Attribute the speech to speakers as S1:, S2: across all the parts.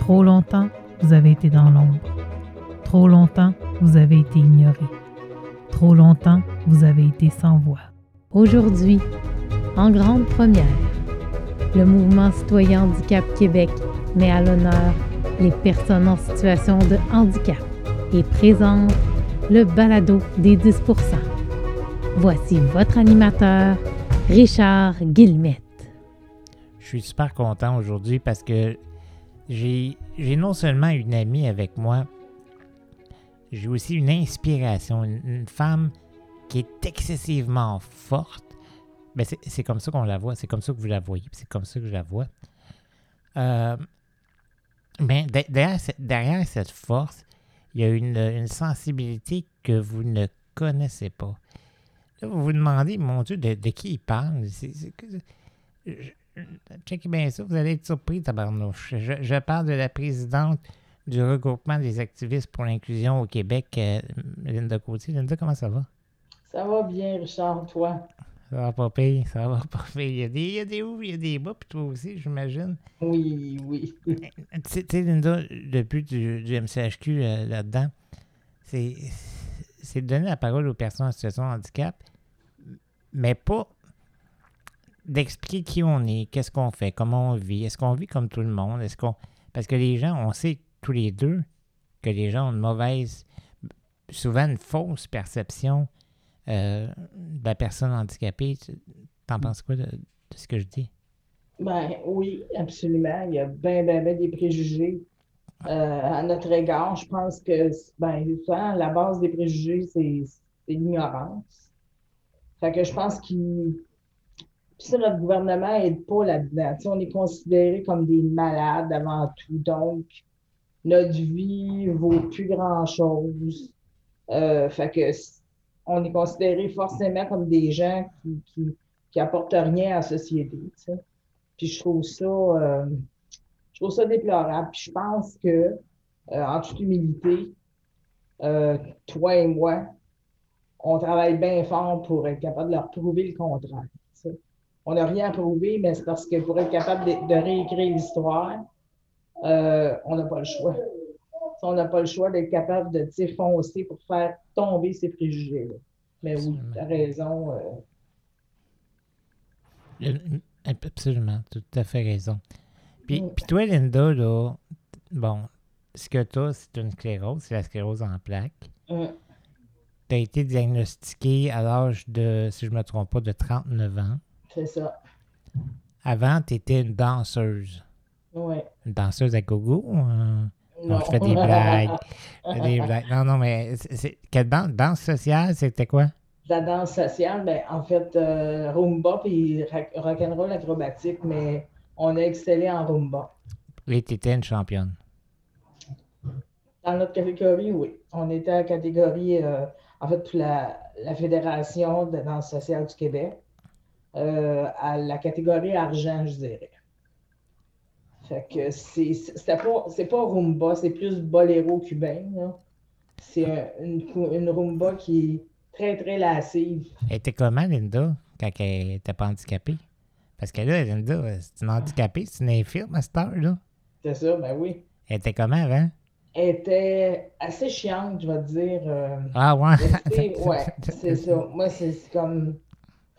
S1: Trop longtemps, vous avez été dans l'ombre. Trop longtemps, vous avez été ignoré. Trop longtemps, vous avez été sans voix.
S2: Aujourd'hui, en grande première, le mouvement citoyen Handicap Québec met à l'honneur les personnes en situation de handicap et présente le balado des 10% Voici votre animateur, Richard Guillemette.
S3: Je suis super content aujourd'hui parce que j'ai non seulement une amie avec moi, j'ai aussi une inspiration, une, femme qui est excessivement forte. Ben c'est comme ça qu'on la voit, c'est comme ça que vous la voyez, c'est comme ça que je la vois. Euh, ben, derrière, cette force, il y a une, sensibilité que vous ne connaissez pas. Là, vous vous demandez, mon Dieu, de, qui il parle? Checkez bien ça, vous allez être surpris, tabarnouche. Je, je parle de la présidente du regroupement des activistes pour l'inclusion au Québec, euh, Linda Côtier. Linda, comment ça va?
S4: Ça va bien, Richard, toi?
S3: Ça va pas payer, ça va pas payer. Il y a des, il y a des hauts, il y a des bas, puis toi aussi, j'imagine.
S4: Oui, oui.
S3: tu sais, Linda, le but du, du MCHQ euh, là-dedans, c'est, c'est de donner la parole aux personnes en situation de handicap, mais pas d'expliquer qui on est, qu'est-ce qu'on fait, comment on vit, est-ce qu'on vit comme tout le monde, est-ce qu'on... Parce que les gens, on sait tous les deux que les gens ont une mauvaise, souvent une fausse perception euh, de la personne handicapée. T'en penses quoi de, de, ce que je dis?
S4: Ben oui, absolument. Il y a bien, bien, bien des préjugés euh, à notre égard. Je pense que, ben, souvent, la base des préjugés, c'est l'ignorance. Fait que je pense qu'il puis notre gouvernement n'aide pas là-dedans. on est considérés comme des malades avant tout. Donc, notre vie vaut plus grand-chose. Euh, fait que on est considérés forcément comme des gens qui, qui, qui apportent rien à la société. Puis je trouve ça euh, je trouve ça déplorable. Puis je pense que, euh, en toute humilité, euh, toi et moi, on travaille bien fort pour être capable de leur prouver le contraire on n'a rien à prouver, mais c'est parce que pour être capable de, de réécrire l'histoire, euh, on n'a pas le choix. On n'a pas le choix d'être capable de foncer pour faire tomber ces préjugés-là. Mais oui, tu as raison.
S3: Euh... Absolument, tu as tout à fait raison. Puis, mm. puis toi, Linda, là, bon, ce que tu as, c'est une sclérose, c'est la sclérose en plaques.
S4: Mm.
S3: Tu as été diagnostiqué à l'âge de, si je ne me trompe pas, de 39 ans.
S4: C'est ça.
S3: Avant, tu étais une danseuse.
S4: Oui.
S3: Une danseuse à gogo? Euh... Non. non. je fais des blagues. je fais des blagues. Non, non, mais c'est, quelle danse, danse sociale, c'était quoi?
S4: La danse sociale, ben, en fait, euh, rumba puis rock'n'roll acrobatique, mais on a excellé en rumba.
S3: Et tu étais une championne?
S4: Dans notre catégorie, oui. On était à catégorie, euh, en fait, pour la, la Fédération de danse sociale du Québec. Euh, à la catégorie argent, je dirais. Fait que c'est, pas, c'est pas rumba, c'est plus boléro cubain. C'est une, une, rumba qui est très, très lascive.
S3: Elle était comment, Linda, quand elle n'était pas handicapée? Parce que là, Linda, c'est une handicapée, c'est une infirme à cette heure-là.
S4: C'est ça, ben oui.
S3: Elle était comment avant?
S4: Elle était assez chiante, je vais te dire. Euh,
S3: ah ouais?
S4: ouais, c'est ça. Moi, c'est comme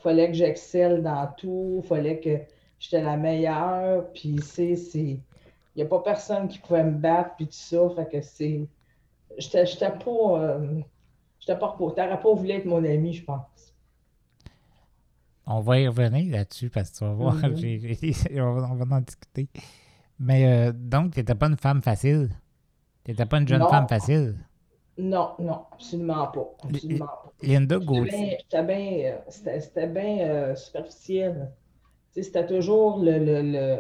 S4: fallait que j'excelle dans tout, fallait que j'étais la meilleure, puis c'est, c'est, il n'y a pas personne qui pouvait me battre, puis tout ça, fait que c'est, j'étais, j'étais pas, euh, j'étais pas repos, t'aurais pas voulu être mon ami, je pense.
S3: On va y revenir là-dessus, parce que tu vas voir, mm-hmm. on va en discuter. Mais euh, donc, tu n'étais pas une femme facile? Tu n'étais pas une jeune
S4: non.
S3: femme facile?
S4: Non, non, absolument pas. Absolument pas.
S3: Linda Gauthier.
S4: C'était bien, c'était bien euh, superficiel. C'était toujours le, le, le,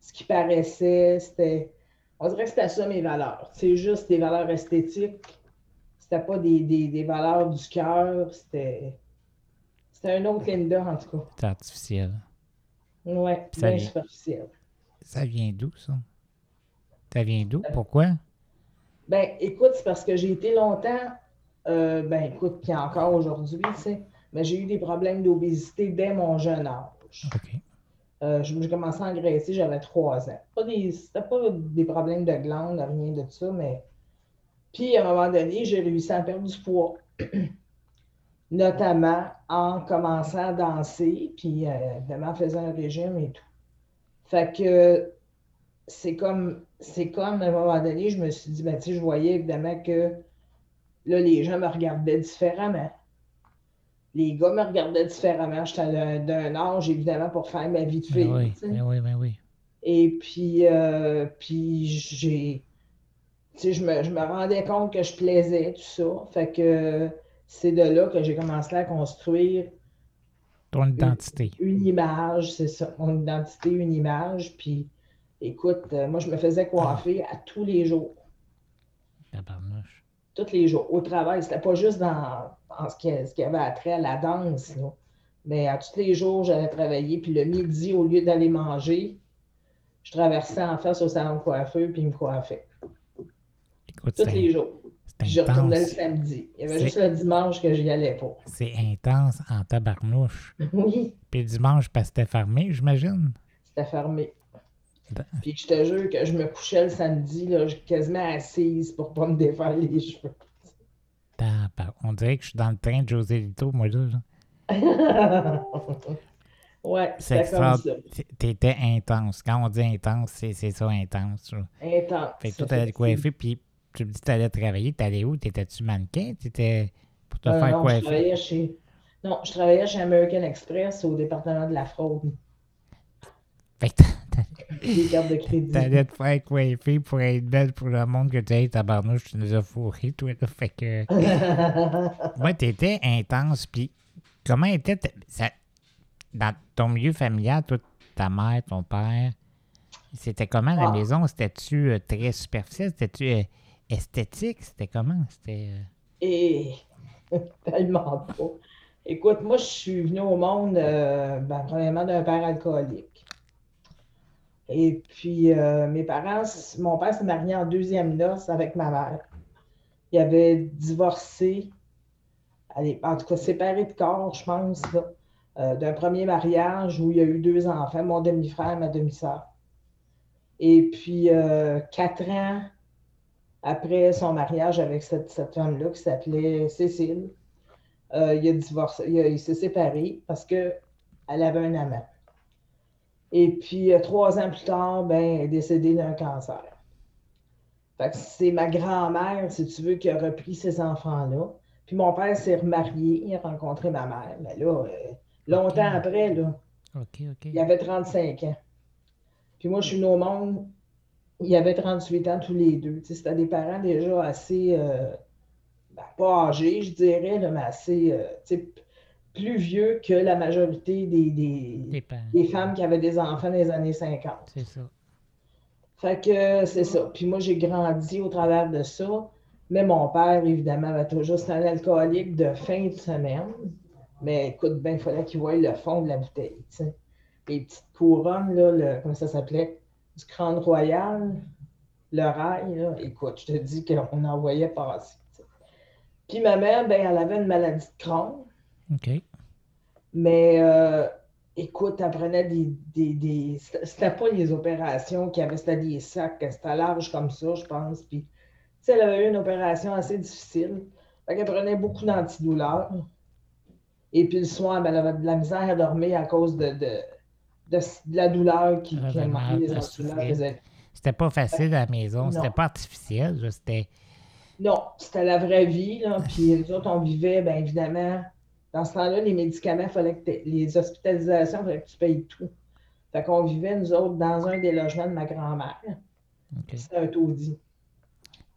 S4: ce qui paraissait. C'était, on dirait que c'était ça mes valeurs. C'est juste des valeurs esthétiques. C'était pas des, des, des valeurs du cœur. C'était, c'était un autre Linda, en tout cas.
S3: C'est artificiel.
S4: Oui, bien superficiel.
S3: Ça vient d'où, ça? Ça vient d'où? Pourquoi?
S4: Ben, écoute, c'est parce que j'ai été longtemps, euh, ben, écoute, puis encore aujourd'hui, tu sais, mais j'ai eu des problèmes d'obésité dès mon jeune âge. Euh, j'ai commencé à engraisser, j'avais trois ans. Pas des, c'était pas des problèmes de glandes, rien de ça, mais. Puis, à un moment donné, j'ai réussi à perdre du poids. Notamment en commençant à danser, puis euh, évidemment en faisant un régime et tout. Fait que c'est comme, c'est comme à un moment donné, je me suis dit, ben, tu sais, je voyais évidemment que là, les gens me regardaient différemment. Les gars me regardaient différemment. J'étais d'un âge, évidemment, pour faire ma vie de fille.
S3: Ben oui,
S4: tu sais.
S3: ben oui, ben oui.
S4: Et puis, euh, puis j'ai. Tu sais, je me, je me rendais compte que je plaisais, tout ça. Fait que c'est de là que j'ai commencé à construire
S3: Ton identité.
S4: une image, c'est ça, mon identité, une image. Puis, écoute, euh, moi, je me faisais coiffer à tous les jours.
S3: Tabarnouche.
S4: tous les jours au travail. C'était pas juste dans, dans ce, qui, ce qui avait attrait à la danse, mais à tous les jours, j'allais travailler. Puis le midi, au lieu d'aller manger, je traversais en face au salon de coiffeur puis il me coiffait.
S3: Écoute,
S4: Tous les jours. Puis je retournais le samedi. Il y avait juste le dimanche que j'y allais pas.
S3: C'est intense en tabarnouche.
S4: Oui,
S3: Puis dimanche, parce que c'était fermé, j'imagine.
S4: c'était fermé.
S3: Ben-
S4: Puis je te jure que je me couchais le samedi, là, je- quasiment assise pour pas me défaire les cheveux.
S3: On dirait que je suis dans le train de José Lito, moi, là. là.
S4: ouais,
S3: C'est
S4: comme ça.
S3: T'étais intense. Quand on dit intense, c'est ça, intense. là.
S4: Intense.
S3: Fait que toi, t'allais te coiffer, puis tu me dis que t'allais travailler. T'allais où? T'étais-tu mannequin? T'étais pour te
S4: Euh,
S3: faire
S4: non, je
S3: coiffer?
S4: travaillais chez... Non, je travaillais chez American Express au département de la fraude,
S3: Fait que
S4: des cartes de crédit.
S3: t'allais te faire coiffer pour être belle pour le monde que tu es tabarnouche, tu nous as fourré, toi, là. Fait que. Ouais, t'étais intense, puis comment était. ta- ça- dans ton milieu familial, toi, ta mère, ton père, c'était comment? La
S4: Ah.
S3: maison? C'était-tu euh, très superficiel? C'était-tu euh, esthétique? C'était comment? C'était. euh,
S4: Et tellement pas. Écoute, moi, je suis venue au monde, ben, premièrement, d'un père alcoolique. Et puis, euh, mes parents, mon père s'est marié en deuxième noce avec ma mère. Il avait divorcé, allez, en tout cas, séparé de corps, je pense, euh, d'un premier mariage où il y a eu deux enfants, mon demi-frère et ma demi-sœur. Et puis, euh, quatre ans après son mariage avec cette, cette femme-là qui s'appelait Cécile, il a divorcé, il, il s'est séparé parce qu'elle avait un amant. Et puis, euh, trois ans plus tard, ben, elle est décédée d'un cancer. Fait que c'est ma grand-mère, si tu veux, qui a repris ces enfants-là. Puis mon père s'est remarié, il a rencontré ma mère. Mais là, euh, longtemps après, là, il avait 35 ans. Puis moi, je suis venue au monde, il avait 38 ans tous les deux. Tu sais, C'était des parents déjà assez, euh, ben, pas âgés, je dirais, là, mais assez, euh, tu sais, p- plus vieux que la majorité des, des,
S3: Des
S4: femmes qui avaient des enfants dans les années 50.
S3: C'est ça.
S4: Fait que c'est ça. Puis moi, j'ai grandi au travers de ça. Mais mon père, évidemment, avait toujours, un alcoolique de fin de semaine. Mais écoute, ben, il fallait qu'il voie le fond de la bouteille. Les petites couronnes, là, le, comment ça s'appelait? Du crâne royal, le rail, là. Écoute, je te dis qu'on en voyait passer. tu sais. Puis ma mère, ben, elle avait une maladie de Crohn. Mais euh, écoute, elle prenait des. des, des- C'était pas les opérations qu'il y avait, c'était des sacs, c'était large comme ça, je pense. Puis, tu sais, elle avait eu une opération assez difficile. Fait qu'elle prenait beaucoup d'antidouleurs. Et puis le soir, ben, elle avait de la misère à dormir à cause de, de, de, de la douleur qui, qui a les
S3: elle
S4: antidouleurs. faisait-
S3: C'était pas facile à la maison. C'était pas artificiel. C'était.
S4: Non, c'était la vraie vie. Là. Puis nous autres, on vivait, bien évidemment, dans ce temps-là, les médicaments, fallait que les hospitalisations, il fallait que tu payes tout. Fait qu'on vivait, nous autres, dans un des logements de ma grand-mère.
S3: OK.
S4: C'était un taudis.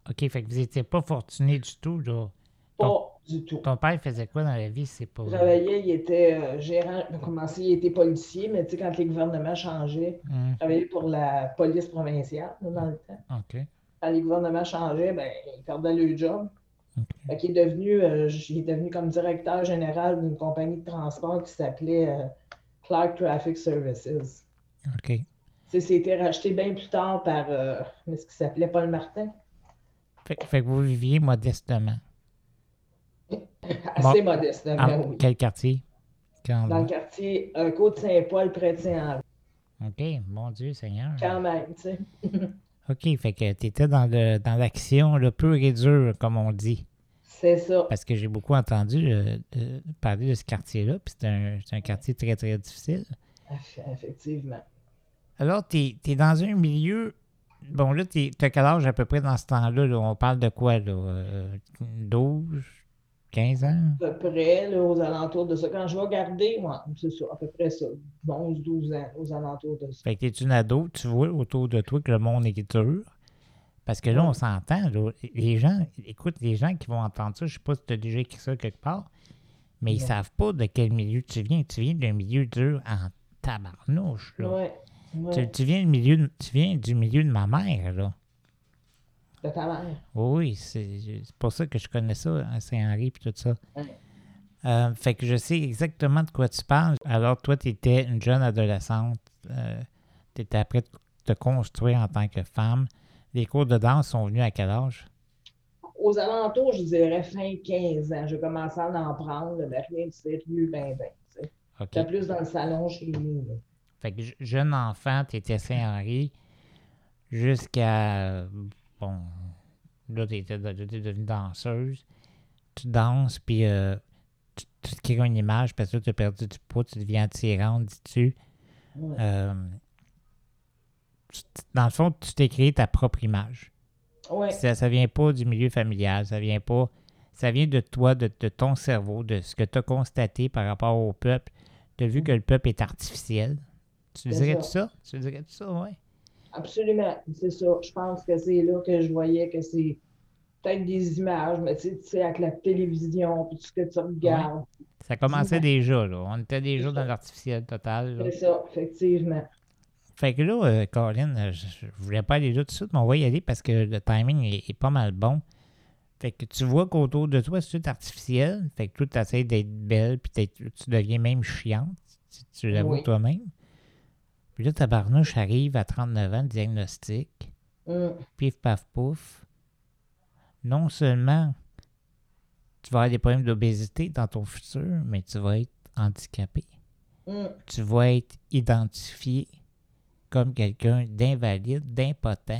S3: OK, fait que vous étiez pas fortuné du tout, là.
S4: Pas du tout.
S3: Ton père faisait quoi dans la vie? C'est pas.
S4: Il travaillait, il était euh, gérant, il a commencé, il était policier, mais tu sais, quand les gouvernements changeaient,
S3: Hum,
S4: il travaillait pour la police provinciale là, dans le temps.
S3: OK.
S4: Quand les gouvernements changeaient, ben, il perdait le job. Qu'il est devenu, euh, il est devenu comme directeur général d'une compagnie de transport qui s'appelait euh, Clark Traffic Services.
S3: OK.
S4: C'était racheté bien plus tard par euh, ce qui s'appelait Paul Martin.
S3: Fait, fait que vous viviez modestement.
S4: Assez
S3: Bon.
S4: modeste,
S3: Ah,
S4: oui.
S3: Quel quartier? Quand
S4: Dans le quartier euh, Côte-Saint-Paul, près de Saint-Henri.
S3: OK, mon Dieu Seigneur.
S4: quand même, tu sais.
S3: OK, fait que tu étais dans le dans l'action le pur et dur, comme on dit.
S4: C'est ça.
S3: Parce que j'ai beaucoup entendu euh, euh, parler de ce quartier-là, puis c'est un, c'est un quartier très, très difficile.
S4: Eff- Effectivement.
S3: Alors, tu es, dans un milieu. Bon, là, tu as quel âge à peu près dans ce temps-là? là? On parle de quoi, là? Euh, 12, 15 ans?
S4: À peu près, là, aux alentours de ça. Quand je vais garder, ouais, c'est ça, à peu près ça. 11, 12 ans, aux alentours de ça.
S3: Fait que t'es une ado, tu vois autour de toi que le monde est dur. Parce que là, on s'entend. Les gens, écoute, les gens qui vont entendre ça, je sais pas si tu as déjà écrit ça quelque part, mais ils
S4: Non.
S3: savent pas de quel milieu tu viens. Tu viens d'un milieu dur en tabarnouche, là.
S4: Ouais. ouais.
S3: Tu, tu viens du milieu de- tu viens du milieu de ma mère, là.
S4: De ta mère.
S3: Oui, c'est pour ça que je connais ça, à Saint-Henri et tout ça.
S4: Ouais.
S3: Euh, fait que je sais exactement de quoi tu parles. Alors, toi, tu étais une jeune adolescente. tu étais après te construire en tant que femme. Les cours de danse sont venus à quel âge?
S4: Aux alentours, je dirais fin 15 ans. J'ai commencé à en prendre, mais rien de sérieux, ben, ben. tu sais.
S3: OK.
S4: C'était plus dans le salon chez nous.
S3: Fait que je- jeune enfant, tu étais Saint-Henri jusqu'à. Bon. Là, tu étais, devenue danseuse. Tu danses, puis euh, tu, tu te crées une image parce que tu as perdu du poids, tu deviens attirante, dis-tu?
S4: Ouais.
S3: Euh, dans le fond, tu t'es créé ta propre image.
S4: Ouais.
S3: Ça, ça vient pas du milieu familial, ça vient pas. Ça vient de toi, de, de ton cerveau, de ce que tu as constaté par rapport au peuple. Tu as vu que le peuple est artificiel. Tu
S4: C'est
S3: dirais-tu
S4: ça.
S3: ça? Tu dirais-tu ça, oui?
S4: Absolument, c'est ça. Je pense que c'est là que je voyais que c'est peut-être des images, mais tu sais, avec la télévision, puis tout ce que tu regardes.
S3: Ça commençait déjà, là. On était déjà dans l'artificiel total.
S4: C'est ça, effectivement.
S3: Fait que là, euh, Colin, euh, je, je voulais pas aller là tout de suite, mais on va y aller parce que le timing est, est pas mal bon. Fait que tu vois qu'autour de toi, c'est tout artificiel. Fait que toi, tu essaies d'être belle, puis tu deviens même chiante. Tu, tu l'avoues
S4: Oui.
S3: toi-même. Puis là, ta barnouche arrive à 39 ans, le diagnostic.
S4: Hum,
S3: Pif, paf, pouf. Non seulement tu vas avoir des problèmes d'obésité dans ton futur, mais tu vas être handicapé
S4: hum,
S3: tu vas être identifié comme quelqu'un d'invalide, d'impotent.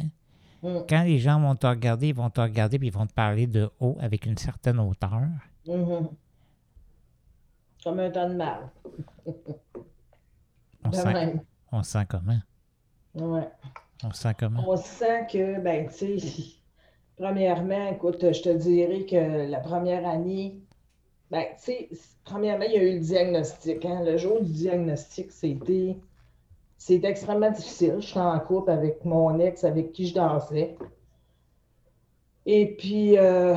S4: hum,
S3: Quand les gens vont te regarder, ils vont te regarder puis ils vont te parler de haut avec une certaine hauteur.
S4: hum. Comme un temps de mal.
S3: On, sent. On sent comment?
S4: Ouais.
S3: On sent comment?
S4: On sent que, ben, tu sais, premièrement, écoute, je te dirais que la première année, ben, tu sais, premièrement, il y a eu le diagnostic. Hein. Le jour du diagnostic, c'était, c'était extrêmement difficile. Je suis en couple avec mon ex avec qui je dansais. Et puis, euh,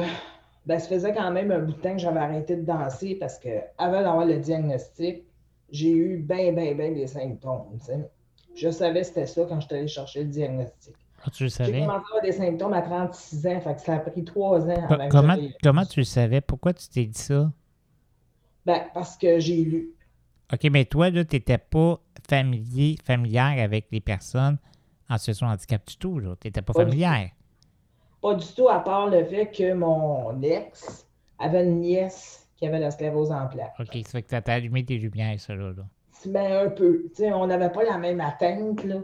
S4: ben, ça faisait quand même un bout de temps que j'avais arrêté de danser parce que avant d'avoir le diagnostic, j'ai eu ben, ben, ben des symptômes. Je savais que c'était ça quand je suis allée chercher le diagnostic.
S3: Ah, tu le
S4: J'ai
S3: savais?
S4: commencé à avoir des symptômes à 36 ans, fait que ça a pris trois ans avant
S3: comment, comment tu le savais? Pourquoi tu t'es dit ça?
S4: Ben, parce que j'ai lu.
S3: OK, mais toi, là, tu n'étais pas familier, familière avec les personnes en situation de handicap du tout. Tu n'étais pas
S4: Pas du
S3: familière.
S4: Pas du tout, à part le fait que mon ex avait une nièce qui avait la sclérose en plaques.
S3: OK, ça fait que ça t'a allumé tes lumières, ça, là.
S4: Ben, un peu. Tu sais, on n'avait pas la même atteinte, là.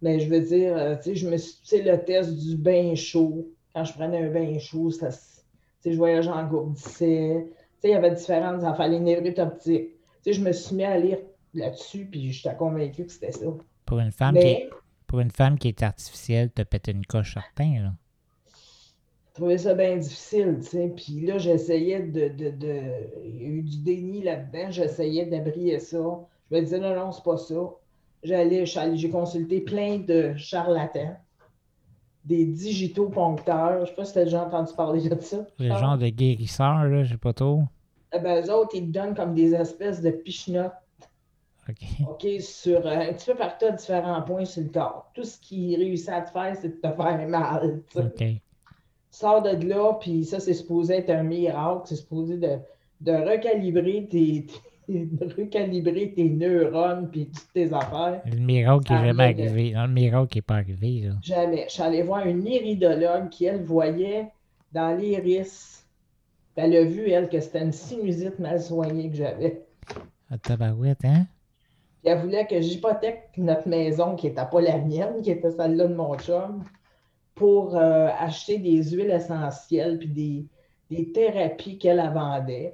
S4: Mais je veux dire, euh, tu sais, je me suis, le test du bain chaud. Quand je prenais un bain chaud, ça, se- tu sais, je voyageais en gourdissais. Tu sais, il y avait différentes affaires, les névrites optiques. Tu sais, je me suis mis à lire là-dessus, puis j'étais convaincue que c'était ça.
S3: Pour une femme qui est, pour une femme qui est artificielle, te péter une coche certain, là.
S4: Je trouvais ça bien difficile, tu sais. Puis là, j'essayais de, de, de... Il y a eu du déni là-dedans. J'essayais d'abrier ça. Je me disais, non, non, c'est pas ça. J'allais, j'ai consulté plein de charlatans, des digitoponcteurs. Je sais pas si tu as déjà entendu parler de ça.
S3: Le genre de guérisseur, là, je sais pas trop.
S4: Eh ben, eux autres, ils te donnent comme des espèces de pichenottes,
S3: OK.
S4: OK, sur euh, un petit peu partout à différents points sur le corps. Tout ce qu'ils réussissent à te faire, c'est de te faire mal. tu sais.
S3: OK.
S4: Sors de là, puis ça, c'est supposé être un miracle. C'est supposé de, de recalibrer tes, tes- de recalibrer tes neurones, puis toutes tes affaires.
S3: Le miracle qui est jamais
S4: mais-
S3: arrivé. Non, le miracle qui n'est pas arrivé, là.
S4: Jamais. Je suis allée voir une iridologue qui, elle, voyait dans l'iris. Elle a vu, elle, que c'était une sinusite mal soignée que j'avais.
S3: Ah, tabarouette, hein?
S4: Puis elle voulait que j'hypothèque notre maison, qui n'était pas la mienne, qui était celle-là de mon chum, pour euh, acheter des huiles essentielles puis des, des thérapies qu'elle elle vendait.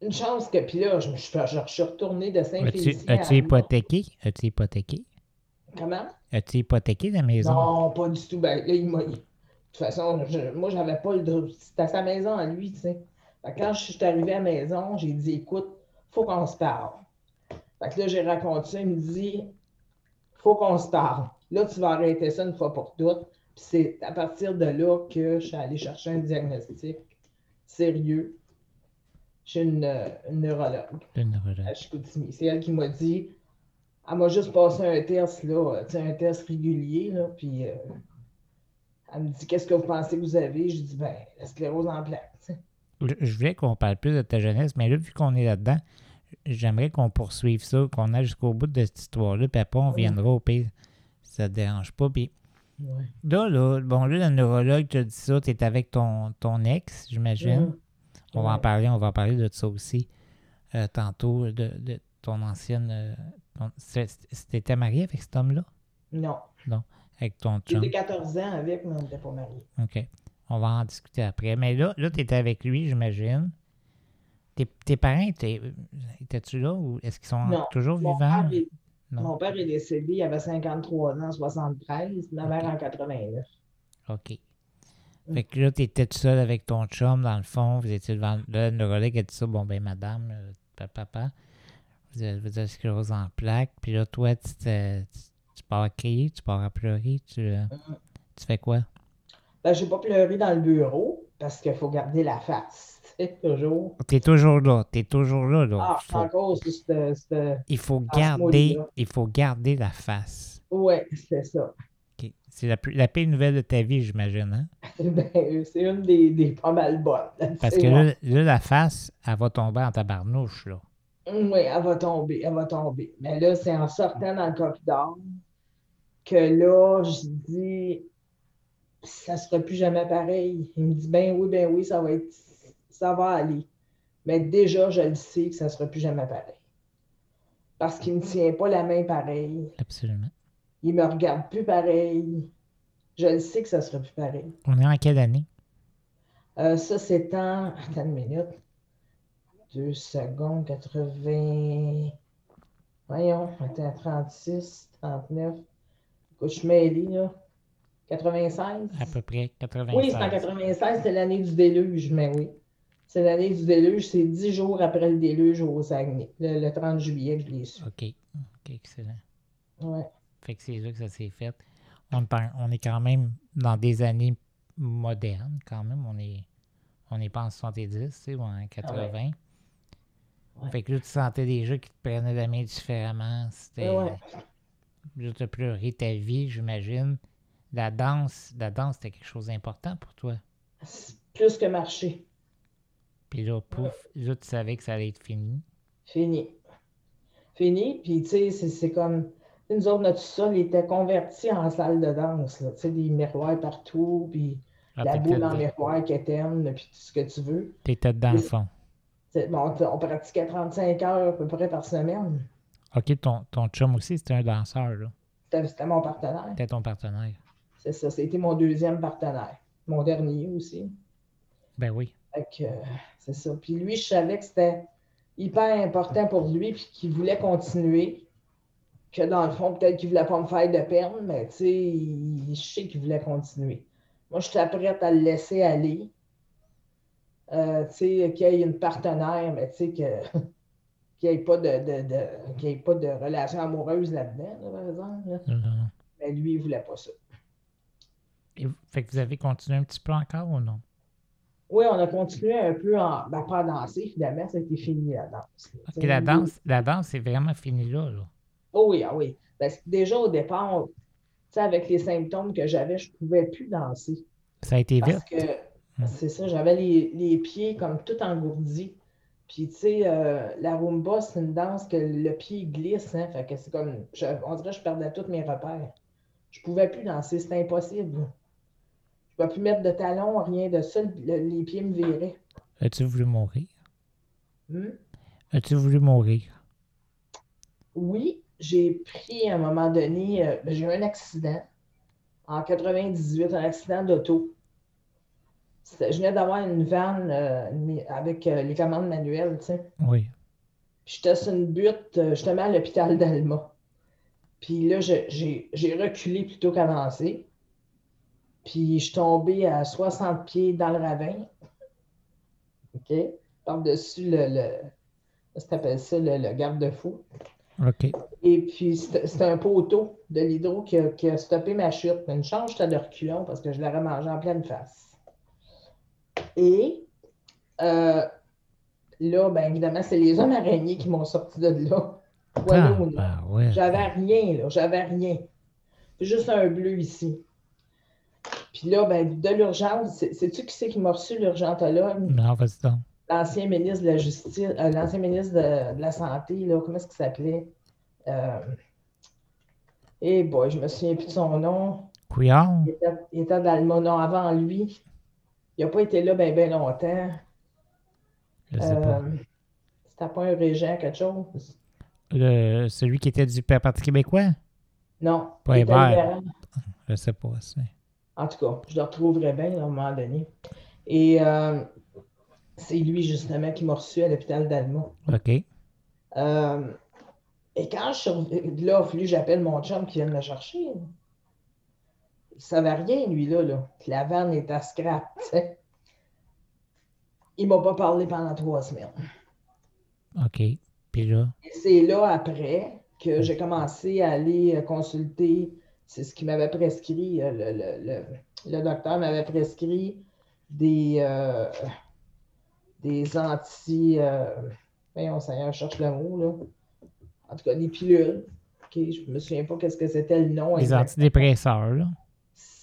S4: Une chance que, puis là, je, je suis retournée de Saint-Félicien. à
S3: as-tu hypothéqué? As-tu hypothéqué?
S4: Comment?
S3: As-tu hypothéqué la maison?
S4: Non, pas du tout. Ben, là, il m'a- De toute façon, je- moi, j'avais pas le droit. C'était sa maison à lui, tu sais. Quand je suis arrivée à la maison, j'ai dit, écoute, faut qu'on se parle. Fait que là, j'ai raconté ça. Il me dit, faut qu'on se parle. Là, tu vas arrêter ça une fois pour toutes. Puis c'est à partir de là que je suis allée chercher un diagnostic sérieux chez une, euh, une neurologue
S3: Le neurologue.
S4: à Chicoutimi. C'est elle qui m'a dit, elle m'a juste passé un test, là, un test régulier, là, puis euh, elle me dit, qu'est-ce que vous pensez que vous avez? Je dis, ben, la sclérose en plaques.
S3: Je voulais qu'on parle plus de ta jeunesse, mais là, vu qu'on est là-dedans, j'aimerais qu'on poursuive ça, qu'on aille jusqu'au bout de cette histoire-là, puis après, on viendra au pire. Ça te dérange pas. Puis
S4: Ouais.
S3: là, là, bon, là, le neurologue t'a dit ça, t'es avec ton, ton ex, j'imagine. On va en parler, on va en parler de ça aussi euh, tantôt, de, de ton ancienne. euh, ton- T'étais marié avec cet homme-là?
S4: Non.
S3: Avec ton chum?
S4: J'étais 14 ans avec, mais on n'était pas mariés.
S3: OK. On va en discuter après. Mais là, là tu étais avec lui, j'imagine. Tes, tes parents, étaient- étais-tu là ou est-ce qu'ils sont
S4: Non.
S3: toujours
S4: Mon
S3: vivants?
S4: père, est,
S3: Non.
S4: mon père est décédé, il avait 53 ans, 73, ma mère en 89.
S3: OK.
S4: Mm.
S3: Fait que là, tu étais tout seul avec ton chum, dans le fond. Vous étiez devant. Là, le neurologue a dit ça. Bon, ben, madame, euh, pa- papa, vous avez, vous avez sclérose en plaques. Puis là, toi, tu, te- tu, tu pars à crier, tu pars à pleurer. Tu, euh,
S4: Mhm.
S3: tu fais quoi?
S4: Ben, j'ai pas pleuré dans le bureau parce qu'il faut garder la face, sais, toujours.
S3: T'es toujours là. T'es toujours là. là.
S4: Ah,
S3: Faut-
S4: encore, c'est
S3: il, faut garder, il faut garder la face.
S4: Ouais, c'est ça.
S3: C'est la, plus- la pire nouvelle de ta vie, j'imagine. Hein?
S4: Ben, c'est une des, des pas mal bonnes.
S3: Parce que là, là, la face, elle va tomber en tabarnouche. Là.
S4: Oui, elle va tomber, elle va tomber. Mais là, c'est en sortant dans le corridor que là, je dis, ça sera plus jamais pareil. Il me dit, ben oui, ben oui, ça va être, ça va aller. Mais déjà, je le sais que ça sera plus jamais pareil. Parce qu'il ne me tient pas la main pareil.
S3: Absolument.
S4: Il me regarde plus pareil. Je le sais que ça sera plus pareil.
S3: On est en quelle année?
S4: Euh, ça, c'est en. Attends une minute. Deux secondes, 80. Voyons, attends, 36, 39. Écoute, je suis mêlée, là. 96?
S3: À peu près 96.
S4: Oui, c'est en 96, c'est l'année du déluge, mais oui. C'est l'année du déluge, c'est dix jours après le déluge au Saguenay. Le, le 30 juillet, je l'ai su.
S3: OK. OK, excellent.
S4: Ouais.
S3: Fait que c'est là que ça s'est fait. On, est quand même dans des années modernes, quand même. On est on n'est pas en 70, tu sais, ou en 80.
S4: Ouais.
S3: Fait que là, tu sentais déjà qu'ils te prenaient la main différemment. C'était.
S4: Ouais.
S3: Là, tu as pleuré ta vie, j'imagine. La danse, la danse, c'était quelque chose d'important pour toi.
S4: Plus que marcher.
S3: Puis là, pouf, là, tu savais que ça allait être fini.
S4: Fini. Fini. Puis, tu sais, c'est- comme. Nous autres, notre sol était converti en salle de danse. Tu sais, des miroirs partout, puis
S3: Ah,
S4: la boule en miroir qui t'aime, puis tout ce que tu veux.
S3: T'étais dans le fond.
S4: Bon, on, pratiquait 35 heures à peu près par semaine.
S3: OK, ton, ton chum aussi, c'était un danseur, là.
S4: C'était c'était mon partenaire.
S3: C'était ton partenaire.
S4: C'est ça. C'était mon deuxième partenaire. Mon dernier aussi.
S3: Ben oui.
S4: Fait que, euh, c'est ça. Puis lui, je savais que c'était hyper important pour lui, puis qu'il voulait continuer. Que dans le fond, peut-être qu'il voulait pas me faire de peine, mais tu sais, il- je sais qu'il voulait continuer. Moi, j'étais prête à le laisser aller. Euh, tu sais, qu'il y ait une partenaire, mais tu sais, que, qu'il n'y ait, pas de, de, de- qu'il y ait pas de relation amoureuse là-dedans, là, par exemple. là. Mais lui, il voulait pas ça.
S3: Et fait que vous avez continué un petit peu encore ou non?
S4: Oui, on a continué un peu en. Ben, pas à danser, finalement, ça a été fini la danse. là. Tu
S3: OK,
S4: sais,
S3: la danse, la danse, c'est vraiment fini là, là.
S4: Oh oui, ah oui. Ben, c'est- déjà au départ, avec les symptômes que j'avais, je ne pouvais plus danser.
S3: Ça a été vite.
S4: Parce que c'est ça, j'avais les, les pieds comme tout engourdis. Puis, tu sais, euh, la rumba, c'est une danse que le pied glisse, hein. Fait que c'est comme. je- on dirait que je perdais tous mes repères. Je ne pouvais plus danser, c'était impossible. Je ne pouvais plus mettre de talons, rien de ça. le- les pieds me viraient.
S3: As-tu voulu mourir?
S4: Hmm?
S3: As-tu voulu mourir?
S4: oui, j'ai pris à un moment donné, euh, ben, j'ai eu un accident en 98, un accident d'auto. Je venais d'avoir une vanne euh, avec euh, les commandes manuelles, tu sais.
S3: Oui.
S4: J'étais sur une butte, justement à l'hôpital d'Alma. Puis là, j'ai reculé plutôt qu'avancé. Puis je suis tombée à 60 pieds dans le ravin. OK? Par-dessus le, le. T'appelles ça, le, le garde-fou.
S3: OK.
S4: Et puis, c'était c'était un poteau de l'hydro qui a, qui a stoppé ma chute. Mais une chance, j'étais de reculons parce que je l'aurais mangé en pleine face. Et euh, là, bien évidemment, c'est les hommes araignées qui m'ont sorti de là. Voilà
S3: Ah, ben ouais.
S4: J'avais rien, là. J'avais rien. Juste un bleu ici. Puis là, ben, de l'urgence, c'est- sais-tu qui c'est qui m'a reçu l'urgentologue?
S3: Non, vas-y donc.
S4: L'ancien ministre de la Justice, euh, l'ancien ministre de, de la Santé, là, comment est-ce qu'il s'appelait? Euh... Eh boy, je me souviens plus de son nom.
S3: Couillard?
S4: Il était, il était dans le non, avant lui. Il n'a pas été là bien ben longtemps.
S3: Je sais pas.
S4: Euh, C'était pas un régent, quelque chose?
S3: Le- celui qui était du Parti québécois?
S4: Non.
S3: Pas Hébert. Je sais pas.
S4: En tout cas, je le retrouverai bien à un moment donné. Et euh, c'est lui, justement, qui m'a reçu à l'hôpital d'Alma.
S3: OK.
S4: Euh, et quand je suis là, j'appelle mon chum qui vient me chercher. Il savait rien, lui, là, que la vanne est à scrap, tu sais. Il m'a pas parlé pendant trois semaines.
S3: OK. Puis là,
S4: c'est là, après, que j'ai commencé à aller euh, consulter. C'est ce qu'il m'avait prescrit. euh, Le, le- le- le docteur m'avait prescrit des, euh, des anti. Euh, voyons, Seigneur, je cherche le mot, là. En tout cas, des pilules. Je me souvien pas qu'est-ce que c'était le nom.
S3: les
S4: exact.
S3: antidépresseurs, là.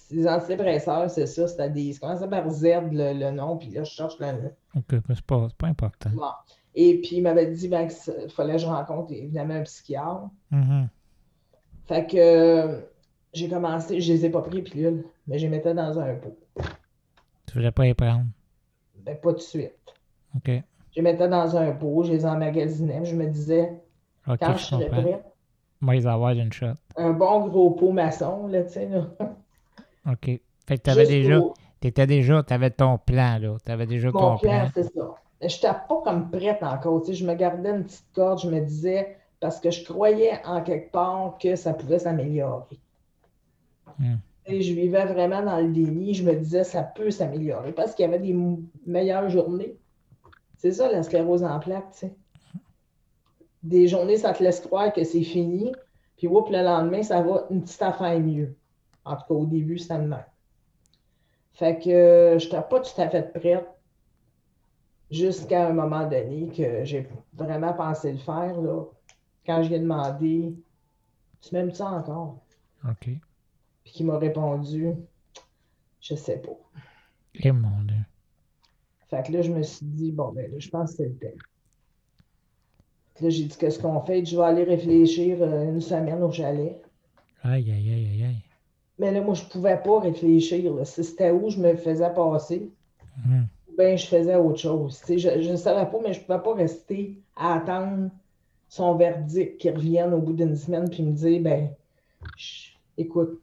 S4: Les antidépresseurs, c'est ça. C'était des. Ça commençait par Z, le, le nom, puis là, je cherche le nom.
S3: OK, c'est pas, pas important.
S4: Bon. Et puis, il m'avait dit ben, qu'il fallait que je rencontre évidemment un psychiatre.
S3: Mhm.
S4: Fait que euh, j'ai commencé, je les ai pas pris pilules, mais je les mettais dans un pot.
S3: Tu voulais pas y prendre?
S4: Ben, pas tout de suite.
S3: OK.
S4: Je les mettais dans un pot, je les emmagasinais, je me disais, quand je serais prête,
S3: Moi, les avoir d'une shot.
S4: un bon gros pot maçon, là, tu sais, là.
S3: OK. Fait que t'avais déjà,
S4: pour-
S3: t'étais déjà, t'avais ton plan, là. T'avais déjà
S4: Mon
S3: ton
S4: plan,
S3: plan.
S4: c'est ça. Je n'étais pas comme prête encore, tu sais, je me gardais une petite corde, je me disais, parce que je croyais en quelque part que ça pouvait s'améliorer. Et je vivais vraiment dans le déni. Je me disais, ça peut s'améliorer parce qu'il y avait des meilleures journées. C'est ça, la sclérose en plaques, tu sais. Des journées, ça te laisse croire que c'est fini. Puis, oups, le lendemain, ça va une petite affaire mieux. En tout cas, au début, ça me. Fait que je n'étais pas tout à fait prête jusqu'à un moment donné que j'ai vraiment pensé le faire, là. Quand je lui ai demandé, tu m'aimes ça encore?
S3: OK.
S4: Puis qui m'a répondu, je sais pas.
S3: Et mon Dieu.
S4: Fait que là, je me suis dit, bon, ben là, je pense que c'est le temps. Que Là, j'ai dit, qu'est-ce qu'on fait? Je vais aller réfléchir euh, une semaine au chalet.
S3: Aïe, aïe, aïe, aïe, aïe.
S4: Mais là, moi, je pouvais pas réfléchir. là. Si c'était où je me faisais passer, ou bien je faisais autre chose. Je ne savais pas, mais je pouvais pas rester à attendre son verdict qui revienne au bout d'une semaine puis me dire, ben, écoute,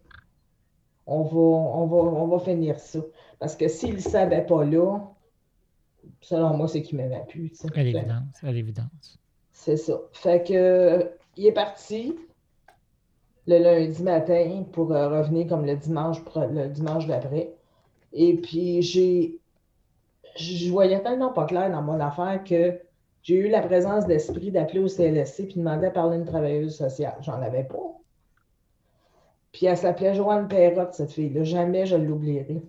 S4: on va, on va, on va finir ça. Parce que s'il ne savait pas là, selon moi, c'est qu'il m'aimait plus.
S3: À l'évidence, à l'évidence.
S4: C'est ça. Fait que il est parti le lundi matin pour euh, revenir comme le dimanche le dimanche d'après. Et puis j'ai je voyais tellement pas clair dans mon affaire que j'ai eu la présence d'esprit d'appeler au CLSC puis demander à parler à une travailleuse sociale. J'en avais pas. Puis elle s'appelait Joanne Perrotte, cette fille-là. Jamais je l'oublierai.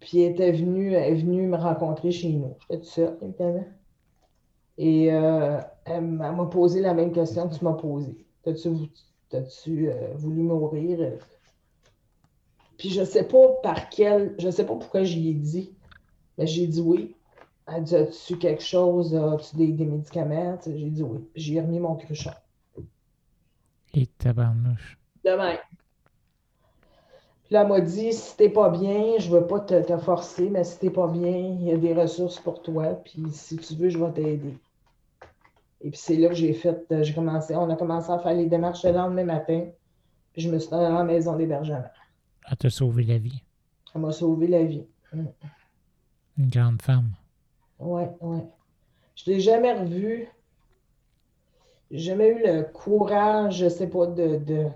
S4: Puis elle était venue, est venue me rencontrer chez nous. J'étais toute seule, évidemment. Et euh, elle m'a posé la même question que tu m'as posée. T'as-tu euh, voulu mourir? Puis je sais pas par quel, je sais pas pourquoi j'y ai dit, mais j'ai dit oui. Elle dit As-tu quelque chose, as-tu des, des médicaments? J'ai dit oui. J'ai remis mon cruchon.
S3: Et tabarnouche.
S4: Demain. Puis là, elle m'a dit si t'es pas bien, je veux pas te, te forcer, mais si t'es pas bien, il y a des ressources pour toi. Puis si tu veux, je vais t'aider. Et puis c'est là que j'ai fait, euh, j'ai commencé, on a commencé à faire les démarches le lendemain matin. Puis je me suis dans la maison d'hébergement.
S3: Elle t'a sauvé la vie.
S4: Elle m'a sauvé la vie. Mm.
S3: Une grande femme.
S4: Ouais, ouais. Je l'ai jamais revu. Jamais eu le courage, je sais pas, de, de,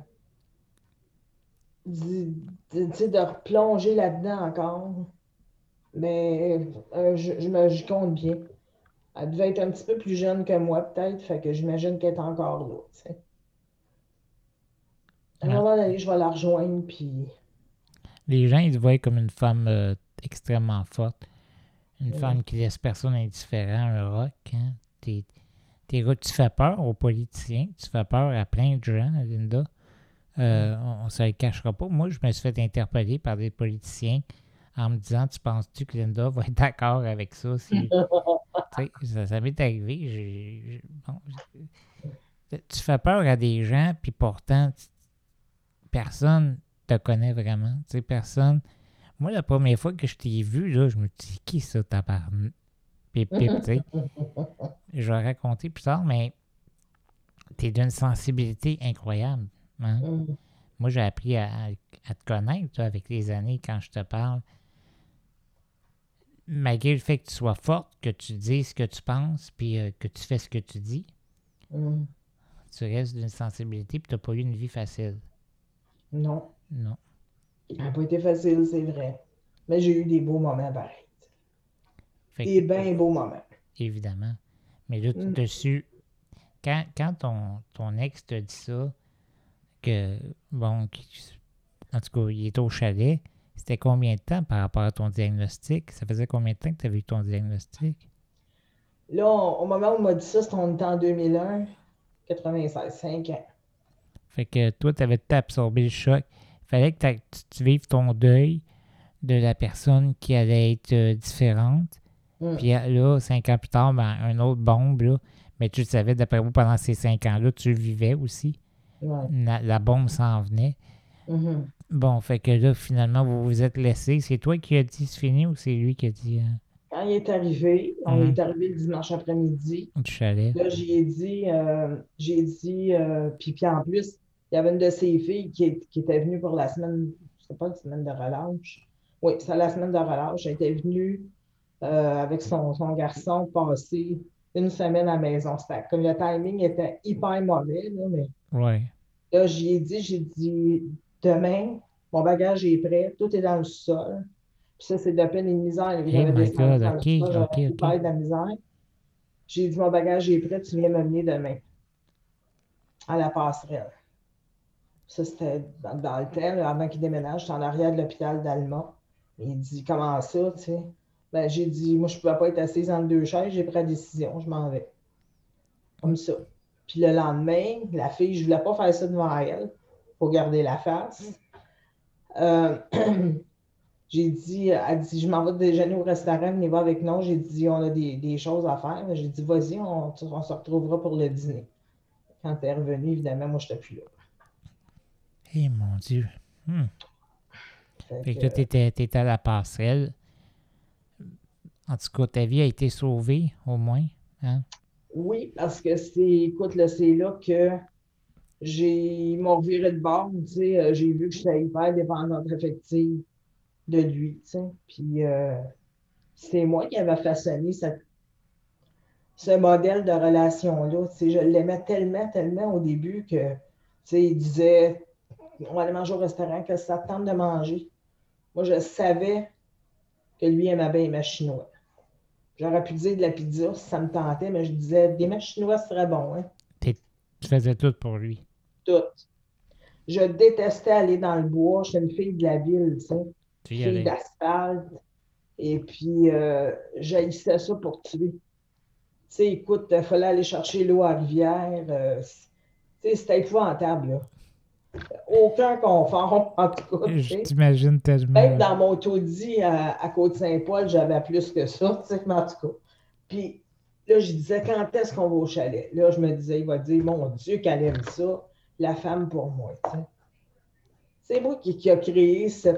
S4: de, replonger là-dedans encore. Mais euh, je, je me je compte bien. Elle devait être un petit peu plus jeune que moi, peut-être, fait que j'imagine qu'elle est encore là, tu sais. À un moment donné, je vais la rejoindre, puis
S3: Les gens, ils te voient comme une femme euh, extrêmement forte. Une femme qui laisse personne indifférent, un rock. Hein? T'es- tu fais peur aux politiciens, tu fais peur à plein de gens, Linda. Euh, on, on se le cachera pas. Moi, je me suis fait interpeller par des politiciens en me disant Tu penses-tu que Linda va être d'accord avec ça? Si- ça, ça m'est arrivé. bon, tu fais peur à des gens, puis pourtant, personne te connaît vraiment. Tu sais, personne. Moi, la première fois que je t'ai vu, là, je me suis dit, qui ça, tabarnak? Pip, pip, tu sais. Je vais raconter plus tard, mais t'es d'une sensibilité incroyable. hein.
S4: hum,
S3: Moi, j'ai appris à, à te connaître toi, avec les années quand je te parle. Malgré le fait que tu sois forte, que tu dises ce que tu penses, puis euh, que tu fais ce que tu dis,
S4: hum.
S3: tu restes d'une sensibilité, puis tu n'as pas eu une vie facile.
S4: non.
S3: Non.
S4: Ça n'a pas été facile, c'est vrai. Mais j'ai eu des beaux moments pareils. Des bien beaux moments.
S3: Évidemment. Mais là,
S4: Mm.
S3: te su. Quand, quand ton, ton ex te dit ça, que, bon, en tout cas, il est au chalet, c'était combien de temps par rapport à ton diagnostic? Ça faisait combien de temps que tu avais eu ton diagnostic?
S4: Là, on- au moment où on m'a dit ça, c'était en 2001, 96, 5 ans.
S3: Fait que toi, tu avais absorbé le choc. Il fallait que tu, tu vives ton deuil de la personne qui allait être euh, différente.
S4: Mm.
S3: Puis euh, là, cinq ans plus tard, ben, un autre bombe, là. Mais tu le savais, d'après moi, pendant ces cinq ans-là, tu le vivais aussi?
S4: Ouais.
S3: La, la bombe s'en venait.
S4: Mhm.
S3: Bon, fait que là, finalement, vous vous êtes laissé. C'est toi qui as dit c'est fini ou c'est lui qui a dit euh,
S4: Quand il est arrivé, on
S3: Mhm.
S4: est arrivé le dimanche après-midi.
S3: du chalet?
S4: Là, j'ai dit, euh, j'ai dit, euh, puis, puis en plus, il y avait une de ses filles qui, est- qui était venue pour la semaine, je sais pas, la semaine de relâche. Oui, c'est la semaine de relâche. Elle était venue avec son, son garçon passer une semaine à la maison. C'était comme le timing était hyper mauvais, là, mais
S3: Ouais.
S4: là, j'y ai dit, j'ai dit, demain, mon bagage est prêt, tout est dans le sol. Puis ça, c'est de peine et de misère.
S3: Oh
S4: J'avais
S3: my God,
S4: dans le
S3: ok,
S4: sol, de la misère. J'ai dit, mon bagage est prêt, tu viens me mener demain à la passerelle. Ça, c'était dans, dans le temps, là, avant qu'il déménage, j'étais en arrière de l'hôpital d'Alma. Il dit, comment ça, tu sais? Ben, j'ai dit, moi, je ne pouvais pas être assise entre deux chaises, j'ai pris la décision, je m'en vais. Comme ça. Puis le lendemain, la fille, je ne voulais pas faire ça devant elle, pour garder la face. Euh, j'ai dit, elle dit, je m'en vais déjeuner au restaurant, venez voir avec nous. J'ai dit, on a des, des choses à faire. J'ai dit, vas-y, on, on se retrouvera pour le dîner. Quand tu es revenu, évidemment, moi, je n'étais plus là.
S3: Eh mon Dieu. Hmm.
S4: Fait
S3: Fait que
S4: que,
S3: là, t'étais, t'étais à la passerelle. En tout cas, ta vie a été sauvée, au moins. Hein?
S4: Oui, parce que c'est, écoute, là, c'est là que j'ai, m'ont reviré de bord, tu sais, euh, j'ai vu que j'étais hyper dépendante affective de lui, tu sais, puis euh, c'est moi qui avais façonné ce modèle de relation-là, tu sais, je l'aimais tellement, tellement au début que, tu sais, il disait, on va aller manger au restaurant, que ça te tente de manger. Moi, je savais que lui aimait bien les chinois. J'aurais pu dire de la pizza si ça me tentait, mais je disais des mets chinois, ce serait bon, hein?
S3: Tu faisais tout pour lui.
S4: Tout. Je détestais aller dans le bois. J'étais une fille de la ville, tu sais.
S3: Tu y
S4: Fille d'asphalte. Et puis, euh, j'haïssais ça pour tuer. Tu sais, écoute, il fallait aller chercher l'eau à la rivière. euh, tu sais, c'était épouvantable, là. Aucun confort, en tout cas.
S3: Je t'imagine tellement.
S4: Même dans mon taudis à, à Côte-Saint-Paul, j'avais plus que ça, tu sais, mais en tout cas. Puis là, je disais, quand est-ce qu'on va au chalet? Là, je me disais, il va dire, mon Dieu, qu'elle aime ça, la femme pour moi, tu sais. C'est moi qui, qui a créé ce,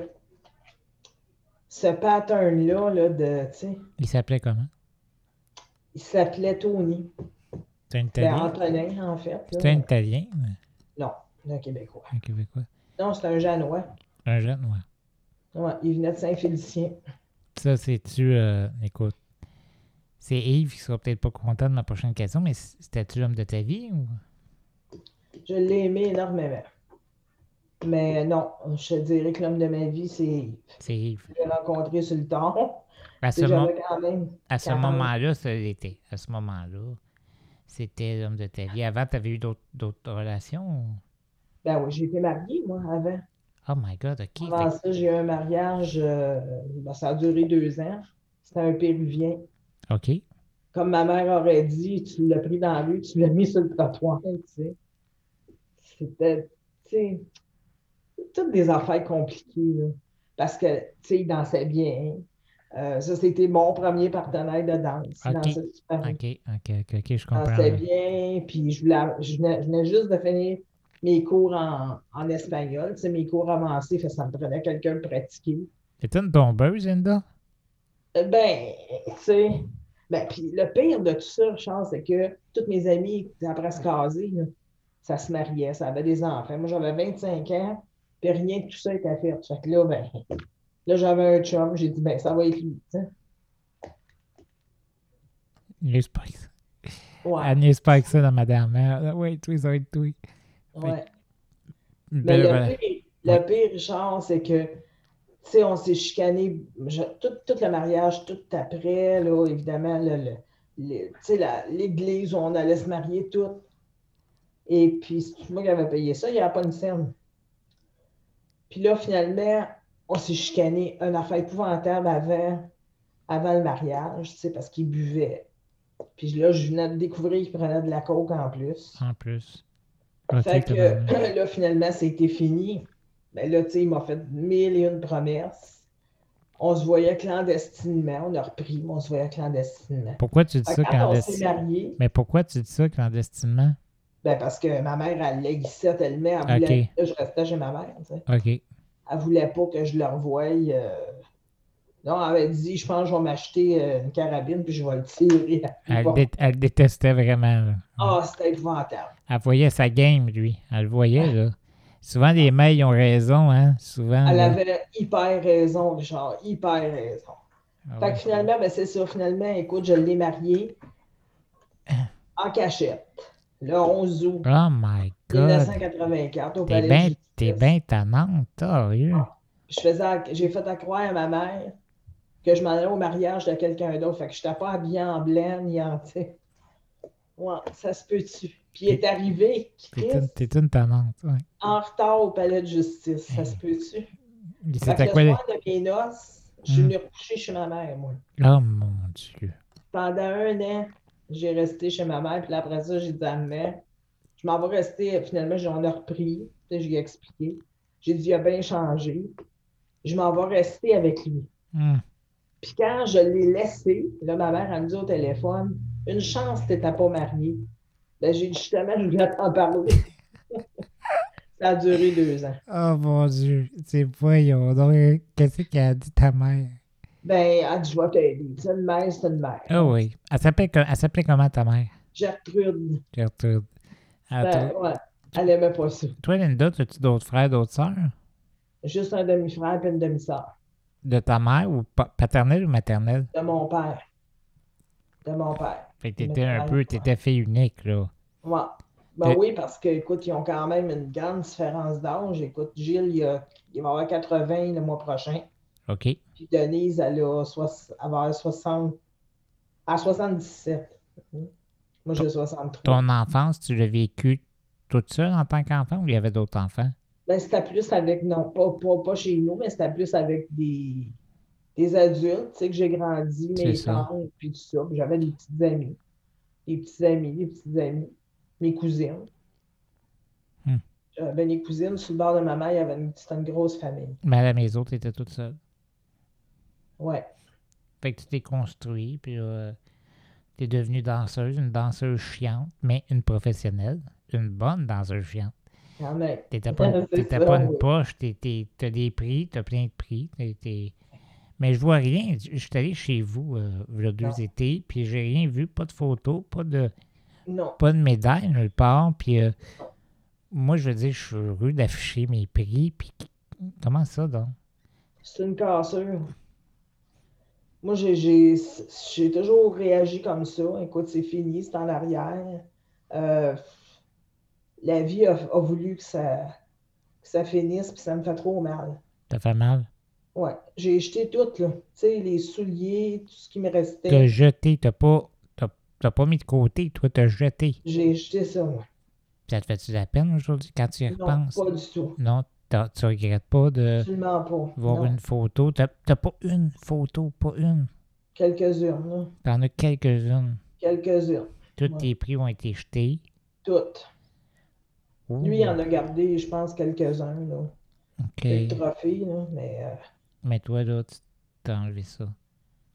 S4: ce pattern-là, là, de, tu sais,
S3: Il s'appelait comment?
S4: il s'appelait Tony.
S3: C'est un
S4: Ben,
S3: Italien?
S4: Antonin, en fait.
S3: C'est un Italien?
S4: Non, un Québécois.
S3: Un Québécois?
S4: Non, c'est un Janois.
S3: Un jeune, ouais.
S4: Il venait de Saint-Félicien.
S3: Ça, c'est-tu. euh, écoute. C'est Yves qui sera peut-être pas content de ma prochaine question, mais c'était-tu l'homme de ta vie ou?
S4: Je l'ai aimé énormément. Mais non, je te dirais que l'homme de ma vie, c'est Yves.
S3: C'est Yves.
S4: Je l'ai rencontré sur le temps.
S3: À ce,
S4: Et
S3: mo-
S4: J'avais quand même.
S3: à ce
S4: 40.
S3: moment-là, ça l'était. À ce moment-là, c'était l'homme de ta vie. Avant, tu avais eu d'autres d'autres relations? ou-
S4: Ben oui, j'ai été mariée, moi, avant.
S3: Oh my God, OK.
S4: Avant
S3: Fait-
S4: ça, j'ai eu un mariage, euh, ben, ça a duré deux ans. C'était un Péruvien.
S3: OK.
S4: Comme ma mère aurait dit, tu l'as pris dans la rue, tu l'as mis sur le trottoir, tu sais. C'était, tu sais, toutes des affaires compliquées, là. Parce que, tu sais, il dansait bien. Euh, ça, c'était mon premier partenaire de danse. Il
S3: Ok.
S4: dansait.
S3: OK, OK, je
S4: Il
S3: comprends.
S4: dansait
S3: là.
S4: bien, puis je, voulais, je, venais, je venais juste de finir mes cours en, en espagnol, sais, mes cours avancés, fait ça me prenait quelqu'un de pratiquer.
S3: T'es une tombeuse, Linda?
S4: Euh, Ben, tu sais, ben, puis le pire de tout ça, Charles, c'est que toutes mes amies, après se caser, là, ça se mariait, ça avait des enfants. Moi, j'avais 25 ans, puis rien de tout ça était fait. Fait que là, ben, là, j'avais un chum, j'ai dit, ben, ça va être lui, tu sais.
S3: Niaise pas avec ça.
S4: Ouais,
S3: Elle niaise pas avec ça dans ma dernière. Oui, toi, ça va être toi.
S4: Ouais. Mais le pire, le pire, Richard, c'est que, tu sais, on s'est chicané, je- tout, tout le mariage, tout après, là, évidemment, l'église où on allait se marier, tout. Et puis, c'est moi qui avais payé ça, il n'y avait pas une scène. Puis là, finalement, on s'est chicané, une affaire épouvantable avant, avant le mariage, tu sais, parce qu'il buvait. Puis là, je venais de découvrir qu'il prenait de la coke en plus.
S3: En plus.
S4: Fait que là, finalement, c'était fini. Mais là, tu sais, il m'a fait mille et une promesses. On se voyait clandestinement. On a repris, mais on se voyait clandestinement.
S3: Pourquoi tu dis
S4: Fait
S3: ça clandestinement? Mais pourquoi tu dis ça clandestinement?
S4: ben parce que ma mère, elle l'aiguissait tellement. Elle voulait
S3: Ok.
S4: que je restais chez ma mère. tu sais.
S3: OK.
S4: Elle voulait pas que je le revoie. euh, Non, elle avait dit, je pense que je vais m'acheter euh, une carabine puis je vais le tirer.
S3: Elle,
S4: Bon.
S3: dé- elle détestait vraiment.
S4: Ah, c'était épouvantable.
S3: Elle voyait sa game, lui. Elle le voyait, là. Souvent, les mères, ils ont raison, hein. Souvent.
S4: Elle
S3: là.
S4: avait hyper raison, Richard, hyper raison.
S3: Ah
S4: Fait
S3: ouais.
S4: que finalement, ben c'est ça. Finalement, écoute, je l'ai marié en cachette. Le 11 août
S3: Oh my God.
S4: 1984 au
S3: T'es bien bien tannante, sérieux.
S4: Ah. Je faisais, j'ai fait à croire à ma mère que je m'en allais au mariage de quelqu'un d'autre. Fait que je n'étais pas habillée en blanc ni en, tu sais. Ouais, ça se peut-tu? Puis il est arrivé,
S3: T'es une, une tannante, ouais.
S4: en retard au Palais de Justice. Ça se peut-tu?
S3: C'était
S4: le
S3: quoi les...
S4: soir de mes noces, je suis
S3: Hmm.
S4: venue recoucher chez ma mère, moi.
S3: Oh mon Dieu.
S4: pendant un an, j'ai resté chez ma mère. Puis après ça, j'ai dit à ma mère, je m'en vais rester. Finalement, j'en ai repris. Je lui ai expliqué. J'ai dit, il a bien changé. Je m'en vais rester avec lui.
S3: Hum.
S4: Puis quand je l'ai laissé, là, ma mère, elle me dit au téléphone, une chance tu n'étais pas marié. Ben, j'ai dit, justement, je voulais t'en parler. ça a duré deux ans.
S3: Oh mon Dieu. C'est voyons donc. Qu'est-ce qu'elle a dit ta mère?
S4: Ben, elle dit, je vais t'aider. C'est une mère, c'est une mère.
S3: Ah oui. Elle s'appelait, co- elle s'appelait comment ta mère?
S4: Gertrude.
S3: Gertrude. Ah,
S4: Ben,
S3: toi,
S4: ouais, elle aimait pas ça.
S3: toi, Linda, as-tu d'autres frères, d'autres sœurs?
S4: Juste un demi-frère et une demi-sœur.
S3: De ta mère ou pa- paternelle ou maternelle?
S4: De mon père. De mon père.
S3: Fait que t'étais un peu, t'étais fille unique, là.
S4: Ouais. Ben oui, parce que, écoute, ils ont quand même une grande différence d'âge. Écoute, Gilles, il, a- il va avoir 80 le mois prochain.
S3: OK.
S4: Puis Denise, elle, a elle va avoir 60. À 77. Moi, j'ai 63.
S3: Ton enfance, tu l'as vécu toute seule en tant qu'enfant ou il y avait d'autres enfants?
S4: Ben, c'était plus avec, non, pas, pas, pas chez nous, mais c'était plus avec des, des adultes, tu sais, que j'ai grandi, mes tantes, puis tout ça. J'avais des petites amies. Des petits amis, des petites amies. Mes cousines.
S3: Hmm.
S4: J'avais des cousines. Sur le bord de ma mère, il y avait une, c'était une grosse famille.
S3: Mais à la maison, tu étais toute seule.
S4: Ouais.
S3: Fait que tu t'es construit, puis là, t'es devenue danseuse, une danseuse chiante, mais une professionnelle, une bonne danseuse chiante.
S4: Quand même.
S3: T'étais pas, t'étais pas une poche, t'as des prix, t'as plein de prix. t'es- t'es- Mais je vois rien. Je suis allé chez vous, euh, il y a deux
S4: Non.
S3: étés, puis j'ai rien vu, pas de photos, pas de,
S4: Non.
S3: pas de médaille nulle part. Puis euh, moi, je veux dire, je suis heureux d'afficher mes prix. Puis comment ça, donc?
S4: C'est une cassure. Moi, j'ai, j'ai, j'ai toujours réagi comme ça. Écoute, c'est fini, c'est en arrière. Euh, la vie a, a voulu que ça, que ça finisse, puis ça me fait trop mal.
S3: Ça fait mal?
S4: Ouais, j'ai jeté tout, là. Tu sais, les souliers, tout ce qui me
S3: T'as
S4: restait.
S3: jeté, t'as pas, t'as, t'as pas mis de côté, toi, t'as jeté.
S4: J'ai jeté ça, moi.
S3: Ça te fait-tu la peine aujourd'hui quand tu y
S4: Non,
S3: repenses?
S4: pas du tout.
S3: Non, t'as- tu regrettes pas de
S4: Absolument pas.
S3: voir
S4: Non.
S3: une photo. T'as, t'as pas une photo, pas une?
S4: Quelques-unes, là.
S3: T'en as quelques-unes.
S4: Quelques-unes.
S3: Tous
S4: Ouais.
S3: tes prix ont été jetés.
S4: Toutes. Lui, il en a gardé, je pense, quelques-uns, là.
S3: OK.
S4: Quelques trophées, là, mais euh,
S3: Mais toi, là, tu t'as enlevé ça.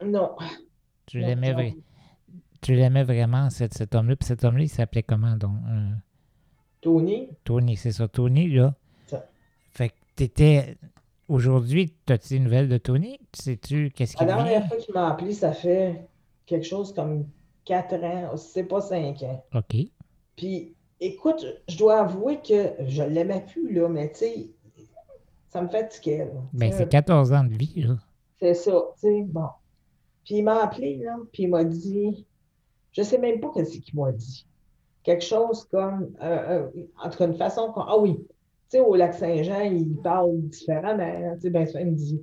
S4: non.
S3: Tu
S4: Non,
S3: l'aimais,
S4: non.
S3: vra- tu l'aimais vraiment, cet, cet homme-là. Puis cet homme-là, il s'appelait comment, donc? Euh,
S4: Tony,
S3: Tony, c'est ça, Tony, là.
S4: Ça.
S3: Fait que t'étais... Aujourd'hui, t'as-tu des nouvelles de Tony? Sais-tu qu'est-ce
S4: la
S3: qu'il vient?
S4: dernière fois qu'il m'a appelé, ça fait quelque chose comme quatre ans, si c'est pas cinq ans.
S3: OK.
S4: Puis, écoute, je dois avouer que je l'aimais plus, là, mais tu sais, ça me fatiguait, là.
S3: Ben, c'est 14 ans de vie, là.
S4: C'est ça, tu sais, bon. Puis il m'a appelé, là, puis il m'a dit, je sais même pas qu'est-ce qu'il m'a dit. Quelque chose comme, euh, euh, en tout cas, une façon, qu'on- ah oui, tu sais, au lac Saint-Jean, il parle différemment, hein, tu sais, ben, ça, il me dit,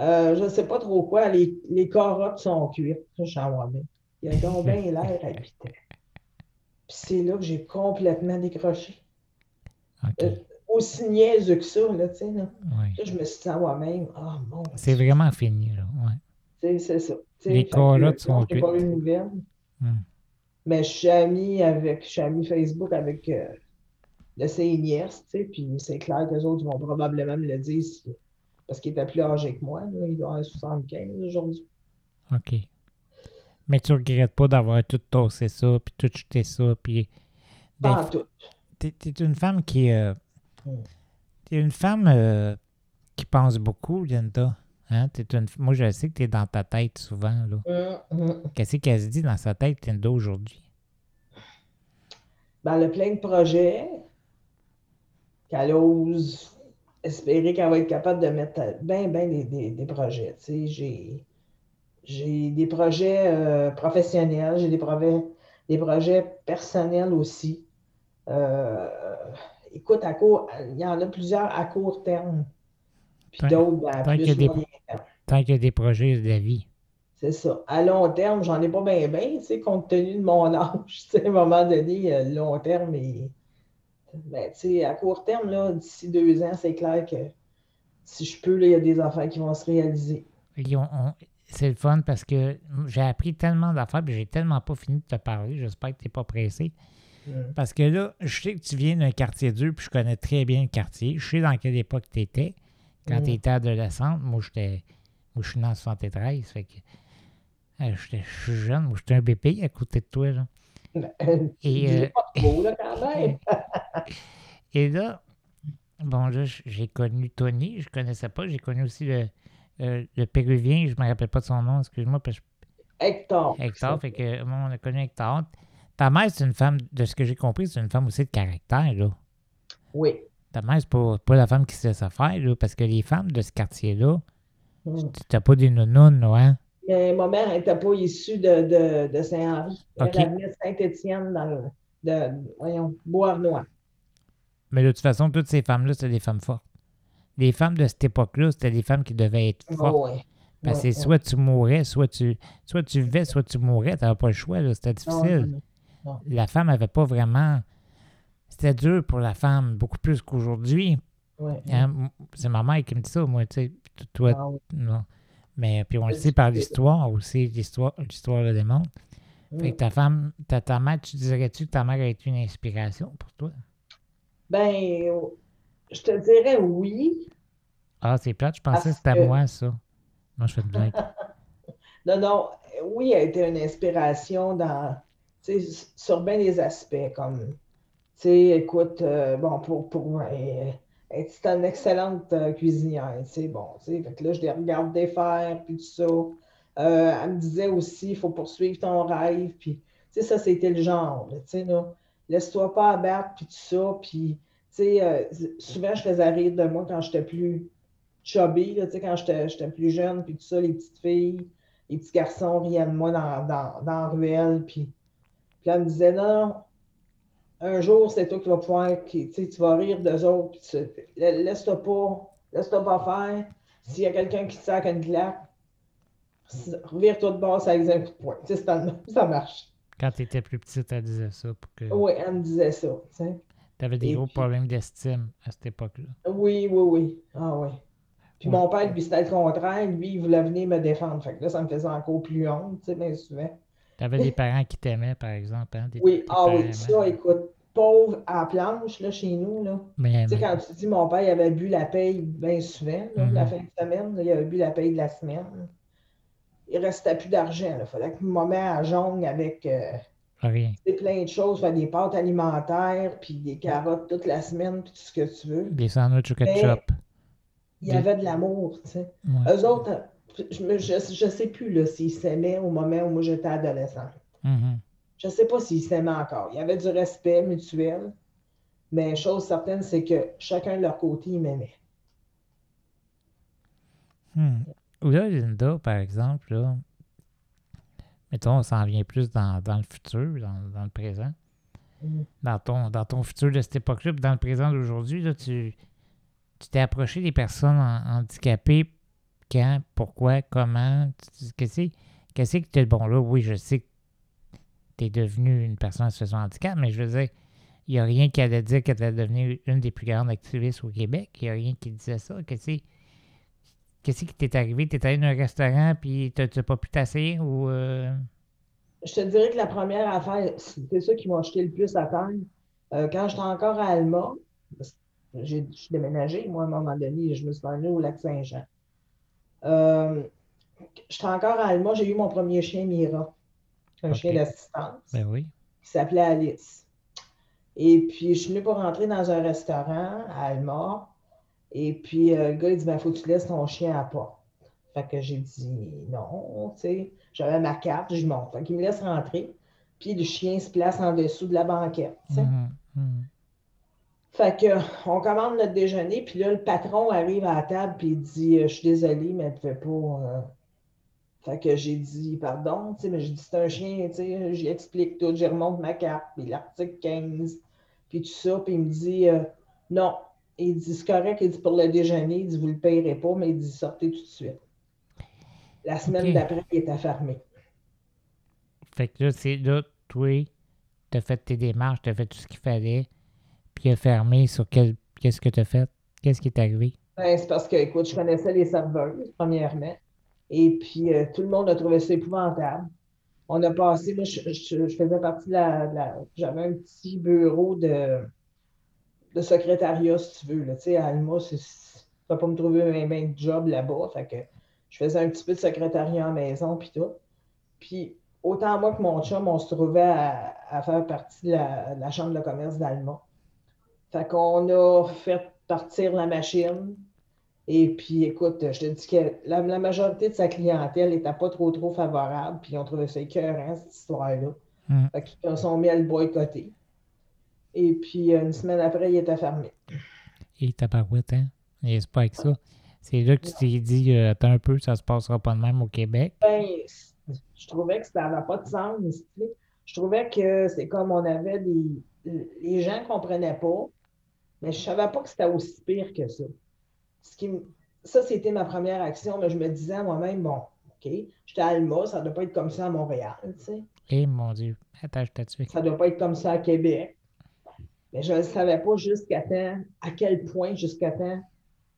S4: euh, je sais pas trop quoi, les, les carottes sont cuites. Je suis en moi-même. Il a donc bien l'air habitant. Puis c'est là que j'ai complètement décroché. Euh, Aussi niaiseux que ça, là, tu sais, là.
S3: ouais.
S4: Là, je me suis dit à moi-même, ah mon
S3: C'est vraiment fini, là. Ouais.
S4: C'est c'est ça.
S3: Les carottes sont
S4: j'ai pas eu de nouvelles.
S3: Hmm.
S4: Mais je suis amie avec, je suis amie Facebook avec euh, ses nièces, tu sais, puis c'est clair que les autres vont probablement me le dire si- parce qu'il était plus âgé que moi. Là, il doit avoir 75 aujourd'hui.
S3: OK. Mais tu regrettes pas d'avoir tout tossé ça, puis tout jeté ça, puis...
S4: Pas tout.
S3: T'es, une femme qui... euh,
S4: Mm.
S3: T'es une femme euh, qui pense beaucoup, Linda. Hein? Une... Moi, je sais que t'es dans ta tête souvent, là.
S4: Hum, hum.
S3: Qu'est-ce qu'elle se dit dans sa tête, Linda, aujourd'hui?
S4: Ben, elle a plein de projets qu'elle ose espérer qu'elle va être capable de mettre bien, bien des, des- des projets. Tu sais, j'ai, j'ai des projets euh, professionnels, j'ai des projets, des projets personnels aussi. Euh, écoute, à court, il y en a plusieurs à court terme, puis
S3: Tant-
S4: d'autres à
S3: y
S4: plus
S3: a des-
S4: moyen terme.
S3: Tant qu'il y a des projets de la vie.
S4: C'est ça. À long terme, j'en ai pas bien, bien, tu sais, compte tenu de mon âge. Tu sais, à un moment donné, euh, long terme, et... ben, tu sais, à court terme, là, d'ici deux ans, c'est clair que si je peux, là, il y a des affaires qui vont se réaliser.
S3: Et on- on- C'est le fun parce que j'ai appris tellement d'affaires, puis j'ai tellement pas fini de te parler. J'espère que t'es pas pressé. Parce que là, je sais que tu viens d'un quartier dur, puis je connais très bien le quartier. Je sais dans quelle époque tu étais. Quand
S4: Mm.
S3: tu étais adolescente, moi, j'étais. Moi, je suis né en 73. Fait que. euh, Je suis jeune, moi, j'étais un bébé à côté de toi, là. Et, euh,
S4: dis pas trop, là, quand même.
S3: Et là, bon, là, j'ai connu Tony, je connaissais pas. J'ai connu aussi le, euh, le Péruvien, je me rappelle pas de son nom, excuse-moi, parce
S4: Hector.
S3: Hector, fait que moi, on a connu Hector. Ta mère, c'est une femme, de ce que j'ai compris, c'est une femme aussi de caractère, là.
S4: Oui.
S3: Ta mère, c'est pas, pas la femme qui se laisse faire, là, parce que les femmes de ce quartier-là,
S4: Mm.
S3: t'as pas des nounounes, là, hein?
S4: Mais ma mère n'était pas issue de, de, de Saint-Henri. Elle
S3: Ok.
S4: elle venait de Saint-Étienne, dans le, de, voyons, Beauharnois.
S3: Mais de toute façon, toutes ces femmes-là, c'était des femmes fortes. Les femmes de cette époque-là, c'était des femmes qui devaient être fortes.
S4: Oh, ouais.
S3: Parce que
S4: Ouais,
S3: soit tu mourais, soit tu, soit tu vivais, soit tu mourais. T'avais pas le choix. C'était.
S4: Non,
S3: difficile.
S4: non, non.
S3: La femme avait pas vraiment... C'était dur pour la femme, beaucoup plus qu'aujourd'hui. Hein, C'est ma mère qui me dit ça, moi, tu sais. Toi,
S4: Ah,
S3: non. Mais puis on le sait par l'histoire aussi, l'histoire, l'histoire le démontre. Fait que ta femme, ta, ta mère, tu dirais-tu que ta mère a été une inspiration pour toi?
S4: Ben, je te dirais oui.
S3: Ah, c'est plate, je pensais que c'était à moi, ça. Non, je fais une blague.
S4: Non, non, oui, elle a été une inspiration dans, sur bien des aspects, comme, tu sais, écoute, euh, bon, pour, pour, euh, est une excellente euh, cuisinière, tu sais, bon, tu sais, fait que là, je les regardais faire, puis tout ça. Euh, elle me disait aussi, il faut poursuivre ton rêve, puis, tu sais, ça, c'était le genre, tu sais. Laisse-toi pas abattre, puis tout ça, puis, sais, euh, souvent, je faisais rire de moi quand j'étais plus chubby, là, tu quand j'étais plus jeune, puis tout ça, les petites filles, les petits garçons riaient de moi dans, dans, dans la ruelle, puis, elle me disait, non, un jour, c'est toi qui vas pouvoir, qui, tu sais, tu vas rire d'eux autres, puis tu- laisse-toi pas, laisse-toi pas faire. S'il y a quelqu'un qui te sac une claque, revire-toi de bord, ça avec un coup de poing. Tu le- ça marche.
S3: Quand tu étais plus petite, elle disait ça pour que
S4: Oui, elle me disait ça, tu sais.
S3: Tu avais des
S4: Et
S3: gros
S4: puis-
S3: problèmes d'estime à cette époque-là.
S4: Oui, oui, oui. Ah oui. Puis
S3: Ouais.
S4: mon père, lui, c'était le contraire. Lui, il voulait venir me défendre. Fait que là, ça me faisait encore plus honte, tu sais, bien souvent.
S3: Tu avais des parents qui t'aimaient, par exemple. Hein? Des-
S4: Oui, ah oui, ça, écoute, pauvre à la planche, là, chez nous, là.
S3: Mais,
S4: Tu sais, quand tu dis mon père, il avait bu la paye bien souvent, là,
S3: Mhm.
S4: la fin de semaine, là, il avait bu la paye de la semaine. Il restait plus d'argent. Il fallait que maman à jongle avec euh,
S3: rien.
S4: sais, plein de choses, des pâtes alimentaires, puis des carottes toute la semaine, puis tout ce que tu veux.
S3: Des sandwichs au
S4: Mais-
S3: ketchup.
S4: Il y
S3: Des-
S4: avait de l'amour, tu sais.
S3: Ouais.
S4: Eux autres, je ne je, je sais plus là, s'ils s'aimaient au moment où moi j'étais adolescente.
S3: Mhm.
S4: Je ne sais pas s'ils s'aimaient encore. Il y avait du respect mutuel, mais chose certaine, c'est que chacun de leur côté, ils m'aimaient.
S3: Hmm. Là, Linda, par exemple, là, mettons, on s'en vient plus dans, dans le futur, dans, dans le présent.
S4: Mm.
S3: Dans ton, dans ton futur de cette époque-là, dans le présent d'aujourd'hui, là, tu tu t'es approché des personnes en- handicapées quand, pourquoi, comment, qu'est-ce que- qu'est-ce que tu bon là? Oui, je sais que tu es devenu une personne en situation de handicap, mais je veux dire, il n'y a rien qui allait dire que tu allais devenir une des plus grandes activistes au Québec. Il n'y a rien qui disait ça. Qu'est-ce que- Qu'est-ce qui t'est arrivé? T'es allé dans un restaurant puis t'as t'as pas pu t'asseoir ou... euh,
S4: Je te dirais que la première affaire, c'est ça qui m'a jeté le plus à terre. Euh, quand j'étais encore à Alma, j'ai je suis déménagé, moi, à un moment donné, je me suis emmené au lac Saint-Jean. Euh, j'étais encore à Alma, j'ai eu mon premier chien Mira, un chien d'assistance.
S3: Ben oui.
S4: qui s'appelait Alice. Et puis, je suis venue pour rentrer dans un restaurant à Alma. Et puis, euh, le gars, il dit, ben, faut que tu laisses ton chien à la porte. Fait que j'ai dit non, tu sais. J'avais ma carte, je monte. Fait qu'il me laisse rentrer. Puis, le chien se place en dessous de la banquette, tu sais.
S3: Mhm, mhm.
S4: Fait que, on commande notre déjeuner, puis là, le patron arrive à la table, puis il dit euh, Je suis désolé, mais elle ne pouvait pas. euh. Fait que j'ai dit Pardon, tu sais, mais j'ai dit C'est un chien, tu sais, j'y explique tout, j'y remonte ma carte, puis l'article 15, puis tout ça, puis il me dit euh, Non. Il dit C'est correct, il dit pour le déjeuner, il dit Vous ne le payerez pas, mais il dit Sortez tout de suite. La semaine d'après, il était fermé.
S3: Fait que là, c'est là, toi, t'as fait tes démarches, t'as fait tout ce qu'il fallait, puis il a fermé sur quel... Qu'est-ce que t'as fait? Qu'est-ce qui est arrivé?
S4: Ben, c'est parce que, écoute, je connaissais les serveuses, premièrement. Et puis, euh, tout le monde a trouvé ça épouvantable. On a passé, moi, je, je- je faisais partie de la. de la- J'avais un petit bureau de, de secrétariat, si tu veux. Là. Tu sais, à Alma, c'est- tu vas pas me trouver un bien de job là-bas. Fait que je faisais un petit peu de secrétariat en maison, puis tout. Puis, autant moi que mon chum, on se trouvait à, à faire partie de la, de la chambre de commerce d'Alma. Fait qu'on a fait partir la machine. Et puis, écoute, je te dis que la, la majorité de sa clientèle n'était pas trop, trop favorable. Puis, on trouvait ça écœurant, cette histoire-là.
S3: Hmm.
S4: Fait qu'ils se sont mis à le boycotter. Et puis, une semaine après, il était fermé.
S3: Et tabarouette, hein? Et c'est pas avec ça. C'est là que tu t'es dit, euh, attends un peu, ça se passera pas de même au Québec.
S4: Ben, je trouvais que ça n'avait pas de sens. tu sais. Je trouvais que c'est comme on avait des. Les gens ne comprenaient pas, mais je ne savais pas que c'était aussi pire que ça. Ce qui Ça, c'était ma première action, mais je me disais à moi-même, bon, OK, j'étais à Alma, ça ne doit pas être comme ça à Montréal, tu sais.
S3: Eh mon Dieu, attends, je t'ai
S4: Ça ne doit pas être comme ça à Québec. Mais je ne savais pas jusqu'à temps, à quel point jusqu'à temps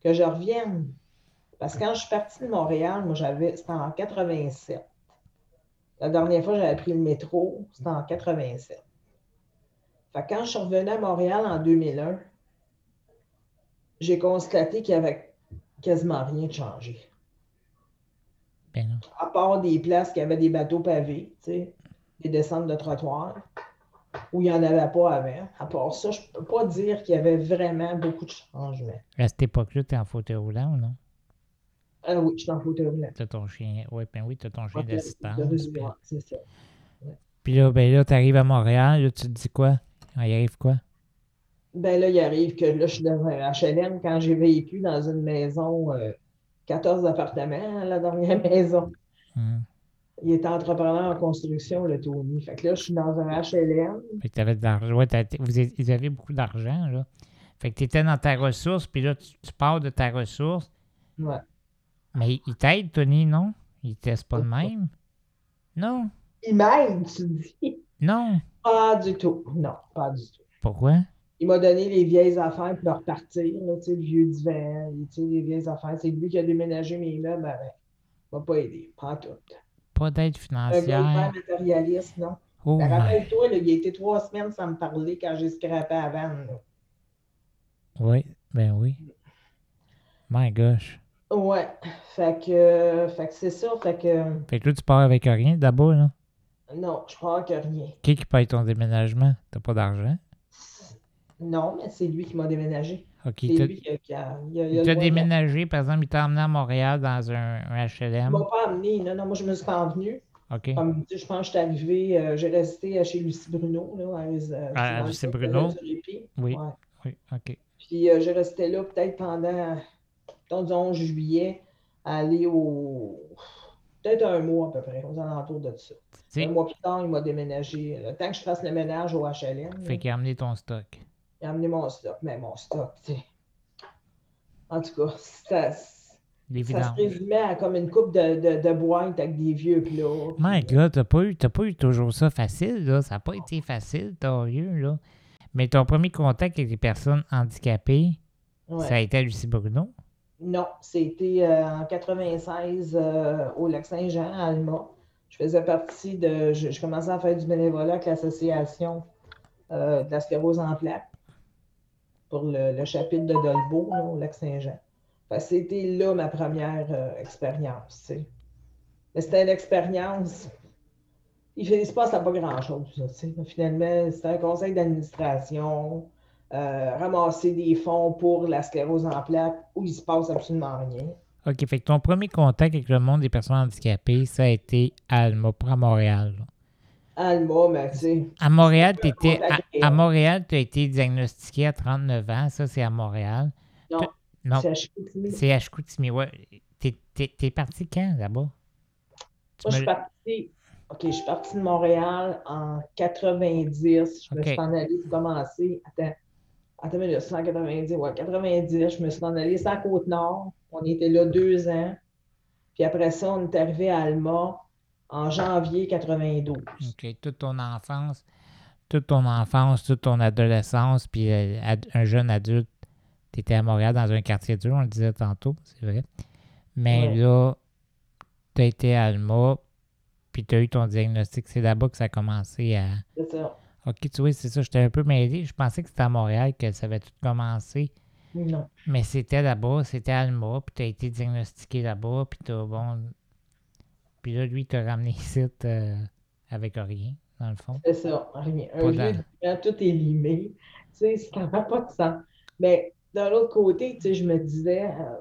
S4: que je revienne. Parce que quand je suis partie de Montréal, moi, j'avais, c'était en 87. La dernière fois, j'avais pris le métro, c'était en 87. Fait que quand je suis revenue à Montréal en 2001, j'ai constaté qu'il n'y avait quasiment rien de changé.
S3: Ben.
S4: À part des places qui avaient des bateaux pavés, tu sais, des descentes de trottoir, où il n'y en avait pas avant. À part ça, je ne peux pas dire qu'il y avait vraiment beaucoup de changements.
S3: À cette époque-là, t'es en fauteuil roulant ou non?
S4: Ah oui, je suis en fauteuil roulant.
S3: T'as ton chien. Oui, ben oui, ton chien d'assistance.
S4: ouais, C'est ça.
S3: Puis là, ben là, t'arrives à Montréal, là, tu te dis quoi? Il arrive quoi?
S4: Ben là, il arrive que là, je suis dans un HLM quand j'ai vécu dans une maison, euh, 14 appartements, la dernière maison.
S3: Hmm.
S4: Il était entrepreneur en construction, le Tony. Fait que là, je suis dans un HLM.
S3: Fait que t'avais de l'argent. Ouais, vous avez- beaucoup d'argent, là. Fait que t'étais dans ta ressource, puis là, tu, tu pars de ta ressource.
S4: Ouais.
S3: Mais il t'aide, Tony, non? Il teste pas le même? Non.
S4: Il m'aide, tu dis?
S3: Non.
S4: Pas du tout. Non, pas du tout.
S3: Pourquoi?
S4: Il m'a donné les vieilles affaires pour leur repartir, là, tu sais, le vieux divan, tu les vieilles affaires. C'est lui qui a déménagé mes meubles, ben, il m'a pas aidé, pas tout.
S3: Pas d'aide
S4: Un
S3: financière.
S4: matérialiste, non?
S3: Oh
S4: Ben. Rappelle-toi, il a été trois semaines sans me parler quand j'ai scrappé à la vanne. là.
S3: Oui, ben oui. My gosh.
S4: Ouais, fait que, fait que c'est ça, fait que
S3: Fait que là, tu pars avec rien d'abord, là?
S4: non, je crois que rien.
S3: Qui qui paye ton déménagement? T'as pas d'argent?
S4: Non, mais c'est lui qui m'a déménagé.
S3: Ok,
S4: C'est
S3: t'as
S4: lui qui a, qui a- il
S3: t'a déménagé, par exemple, il t'a emmené à Montréal dans un, un
S4: Il
S3: HLM.
S4: m'a pas amené. Non, non, moi, je me suis pas venue.
S3: Ok.
S4: Comme je pense que je suis arrivée, euh, j'ai resté euh, chez Lucie Bruno, là, à, euh, le
S3: Lucie
S4: secteur
S3: Bruno? Oui.
S4: Ouais.
S3: Oui, ok.
S4: Puis euh, je restais là peut-être pendant, du 11 juillet, à aller au. Peut-être un mois à peu près, aux alentours de ça. Un mois plus tard, il m'a déménagé. Le temps que je fasse le ménage au HLM,
S3: fait qu'il a amené ton stock.
S4: A amené mon stock. Mais mon stock, tu sais. En tout cas, ça, ça se résumait à comme une coupe de, de, de boîtes avec des vieux plats.
S3: My God, t'as pas, eu, pas eu toujours ça facile, là. Ça n'a pas été facile, ton vieux, là. Mais ton premier contact avec les personnes handicapées,
S4: ouais.
S3: ça a été à Lucie Bruno.
S4: Non, c'était euh, en 96 euh, au Lac-Saint-Jean, à Alma. Je faisais partie de. Je, je commençais à faire du bénévolat avec l'association euh, de la sclérose en plaques pour le, chapitre de Dolbeau, là, au Lac-Saint-Jean. C'était là ma première euh, expérience. Mais c'était une expérience. Il ne se passe pas grand-chose. Finalement, c'était un conseil d'administration euh, ramasser des fonds pour la sclérose en plaques où il se passe absolument rien.
S3: OK, fait que ton premier contact avec le monde des personnes handicapées, ça a été à Alma, à Montréal. là.
S4: Alma, mais tu sais,
S3: À Montréal,
S4: contact
S3: à, Montréal, tu as été diagnostiqué à 39 ans. Ça, c'est à Montréal.
S4: non, c'est à Chicoutimi.
S3: c'est à Chicoutimi. Ouais. T'es, t'es- t'es parti quand, là-bas? Tu
S4: Moi, je suis partie. OK, je suis partie de Montréal en 90. Je me suis en allée pour commencer. Attends. Attends, mais 190, ouais, 90. Je me suis en allée sur la Côte-Nord. On était là deux ans. Puis après ça, on est arrivé à Alma en janvier 92.
S3: OK, toute ton enfance, toute ton enfance, toute ton adolescence, puis euh, ad- un jeune adulte, tu étais à Montréal dans un quartier dur, on le disait tantôt, c'est vrai. Mais
S4: Ouais.
S3: là, tu as été à Alma, puis tu as eu ton diagnostic. C'est là-bas que ça a commencé à.
S4: C'est ça.
S3: OK, tu vois, c'est ça, j'étais un peu mêlé. Je pensais que c'était à Montréal que ça avait tout commencé.
S4: Non.
S3: Mais c'était là-bas, c'était à Alma, puis tu as été diagnostiqué là-bas, puis t'as, bon. Puis là, lui, t'a ramené ici euh, avec rien, dans le fond.
S4: C'est ça, rien. Un quand tout est limé, tu sais, ça n'a pas de sens. Mais d'un autre côté, tu sais, je me disais, euh,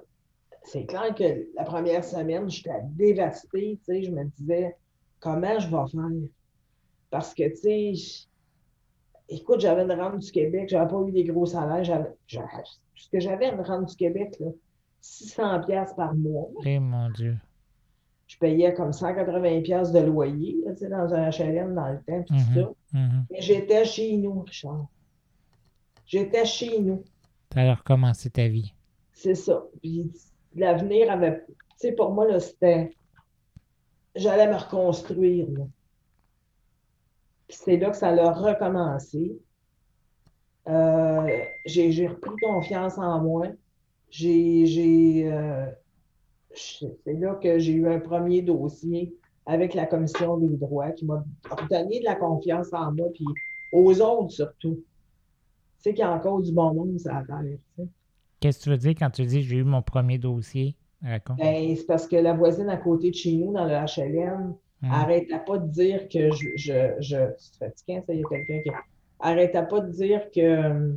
S4: c'est clair que la première semaine, j'étais dévastée, tu sais, je me disais, comment je vais faire? Parce que, tu sais, je- écoute, j'avais une rente du Québec, j'avais pas eu des gros salaires, ce que j'avais une rente du Québec, là, 600 pièces par mois.
S3: Eh mon Dieu.
S4: Je payais comme 180 pièces de loyer, là, tu sais, dans un HLM dans le temps, tout
S3: Mhm.
S4: ça.
S3: Mhm.
S4: Mais j'étais chez nous, Richard. J'étais chez nous.
S3: Alors recommencé ta vie.
S4: C'est ça. Puis l'avenir avait. Tu sais, pour moi, là, c'était. J'allais me reconstruire. là. Puis c'est là que ça a recommencé. Euh, j'ai repris confiance en moi. J'ai. euh, c'est là que j'ai eu un premier dossier avec la Commission des droits qui m'a redonné de la confiance en moi, puis aux autres surtout. Tu sais qu'il y a encore du bon monde sur la terre.
S3: Qu'est-ce que tu veux dire quand tu dis j'ai eu mon premier dossier? Raconte.
S4: Ben, c'est parce que la voisine à côté de chez nous, dans le HLM,
S3: Mhm.
S4: arrêtait pas de dire que je. je, je c'est fatigant, ça, il y a quelqu'un qui. Arrêtait pas de dire que,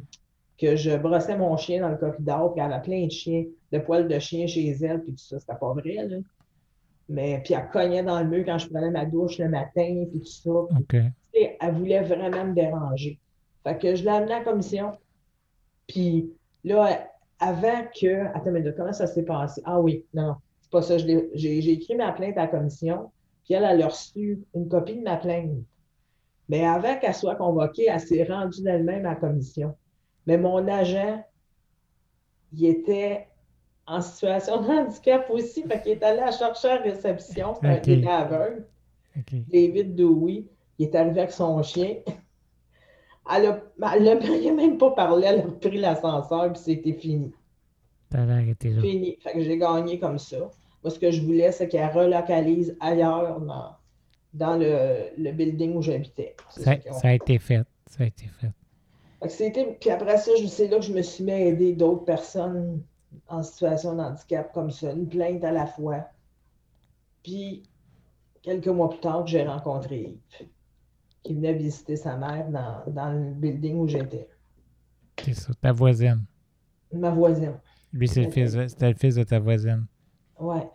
S4: que je brossais mon chien dans le corridor, puis elle avait plein de chiens, de poils de chien chez elle, puis tout ça. C'était pas vrai, là. Mais puis elle cognait dans le mur quand je prenais ma douche le matin, puis tout ça. Puis,
S3: OK.
S4: tu sais, elle voulait vraiment me déranger. Fait que je l'ai amenée à la commission. Puis là, avant que. Attends, mais comment ça s'est passé? Ah oui, non, non, c'est pas ça. J'ai écrit ma plainte à la commission, puis elle, elle a reçu une copie de ma plainte. Mais avant qu'elle soit convoquée, elle s'est rendue d'elle-même à la commission. Mais mon agent, il était en situation de handicap aussi, fait qu'il est allé à chercher à la réception, c'est un-
S3: Ok.
S4: il était aveugle. David Dewey, il est arrivé avec son chien. Elle a, elle a même pas parlé, elle a pris l'ascenseur, puis c'était fini.
S3: Arrêté là.
S4: Fini. Fait que j'ai gagné comme ça. Moi, ce que je voulais, c'est qu'elle relocalise ailleurs dans, dans le, le building où j'habitais.
S3: Ça a été fait. Ça a été fait.
S4: C'était- Puis après ça, je- c'est là que je me suis mis à aider d'autres personnes en situation de handicap comme ça, une plainte à la fois. Puis, quelques mois plus tard, j'ai rencontré Yves, qui venait visiter sa mère dans, dans le building où j'étais.
S3: C'est ça. Ta voisine.
S4: Ma voisine.
S3: Lui, c'est le fils le fils de ta voisine.
S4: Ouais.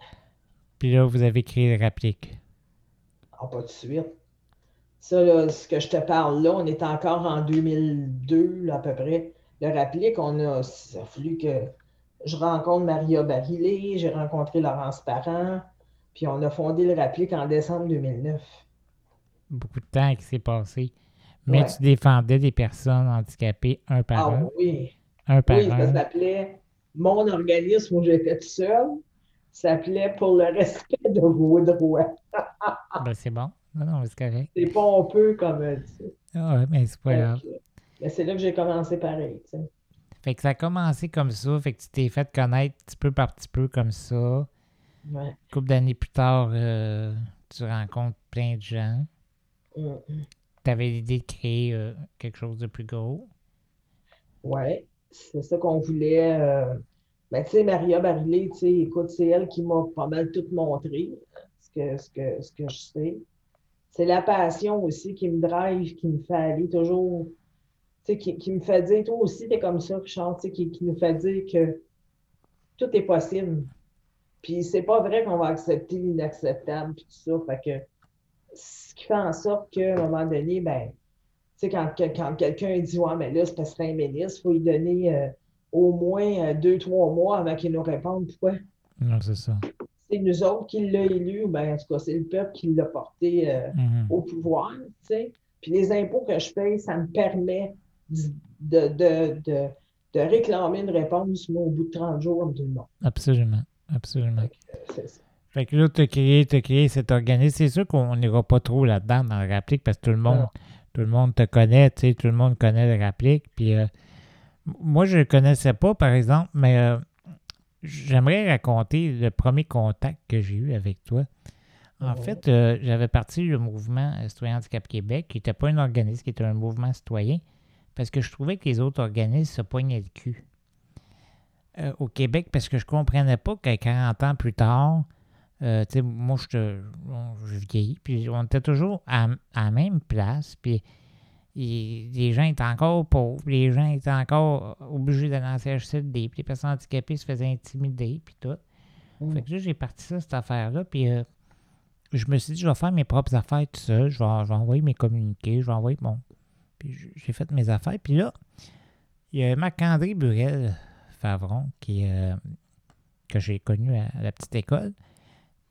S3: Puis là, vous avez créé le réplique.
S4: Ah, pas de suite. Ça, là, ce que je te parle là, on est encore en 2002, là, à peu près. Le rappeler qu'on a, ça a fallu que je rencontre Maria Barilé, j'ai rencontré Laurence Parent, puis on a fondé le Rapplique en décembre 2009.
S3: Beaucoup de temps qui s'est passé. Mais
S4: Ouais.
S3: tu défendais des personnes handicapées un par
S4: Ah
S3: un.
S4: oui,
S3: Un par
S4: oui, ça
S3: un.
S4: s'appelait mon organisme où j'étais tout seul, s'appelait Pour le respect de vos droits.
S3: Ben, c'est bon. Non, non, c'est correct.
S4: C'est pompeux comme euh, tu sais.
S3: Ah ouais, mais c'est pas grave.
S4: Mais c'est là que j'ai commencé pareil. tu sais.
S3: Fait que ça a commencé comme ça. Fait que tu t'es fait connaître petit peu par petit peu comme ça.
S4: Ouais.
S3: Une couple d'années plus tard, euh, tu rencontres plein de gens.
S4: Mm.
S3: Tu avais l'idée de créer euh, quelque chose de plus gros.
S4: Ouais, c'est ça qu'on voulait. euh, Ben, tu sais, Maria Barilé, tu sais, écoute, c'est elle qui m'a pas mal tout montré, ce que, ce que, ce que je sais. C'est la passion aussi qui me drive, qui me fait aller toujours, tu sais, qui, qui me fait dire, toi aussi, t'es comme ça, Richard, tu sais, qui, qui nous fait dire que tout est possible. Puis c'est pas vrai qu'on va accepter l'inacceptable, puis tout ça. Fait que ce qui fait en sorte qu'à un moment donné, ben, tu sais, quand, que- quand quelqu'un dit Ouais, mais là, c'est parce que c'est un ministre, il faut lui donner euh, au moins euh, deux, trois mois avant qu'il nous réponde. Pourquoi?
S3: Non, c'est ça.
S4: C'est nous autres qui l'a élu, ou ben, en tout cas, c'est le peuple qui l'a porté euh,
S3: Mhm.
S4: au pouvoir, tu sais. Puis les impôts que je paye, ça me permet de, de, de, de réclamer une réponse, moi, au bout de 30 jours, comme tout le monde.
S3: Absolument. Absolument.
S4: Fait que, euh, c'est ça.
S3: Fait que là, tu as créé, t'as créé cet organisme. C'est sûr qu'on n'ira pas trop là-dedans dans le réplique parce que tout le monde, tout le monde te connaît, tu sais, tout le monde connaît le réplique. Puis euh, moi, je ne le connaissais pas, par exemple, mais euh, j'aimerais raconter le premier contact que j'ai eu avec toi. En
S4: Mhm.
S3: fait, euh, j'avais parti le mouvement Citoyen Handicap Québec, qui n'était pas un organisme, qui était un mouvement citoyen, parce que je trouvais que les autres organismes se poignaient le cul. Euh, au Québec, parce que je comprenais pas qu'à 40 ans plus tard, euh, tu sais, moi, je, je vieillis, puis on était toujours à, à la même place, puis les gens étaient encore pauvres, les gens étaient encore obligés d'aller en CHCD, puis les personnes handicapées se faisaient intimider, puis tout.
S4: Mm.
S3: Fait que là, j'ai parti ça, cette affaire-là, puis euh, je me suis dit, je vais faire mes propres affaires tout seul, je vais, je vais envoyer mes communiqués, je vais envoyer mon... Puis j'ai fait mes affaires, puis là, il y a Marc-André Burel Favron, qui, euh, que j'ai connu à, à la petite école.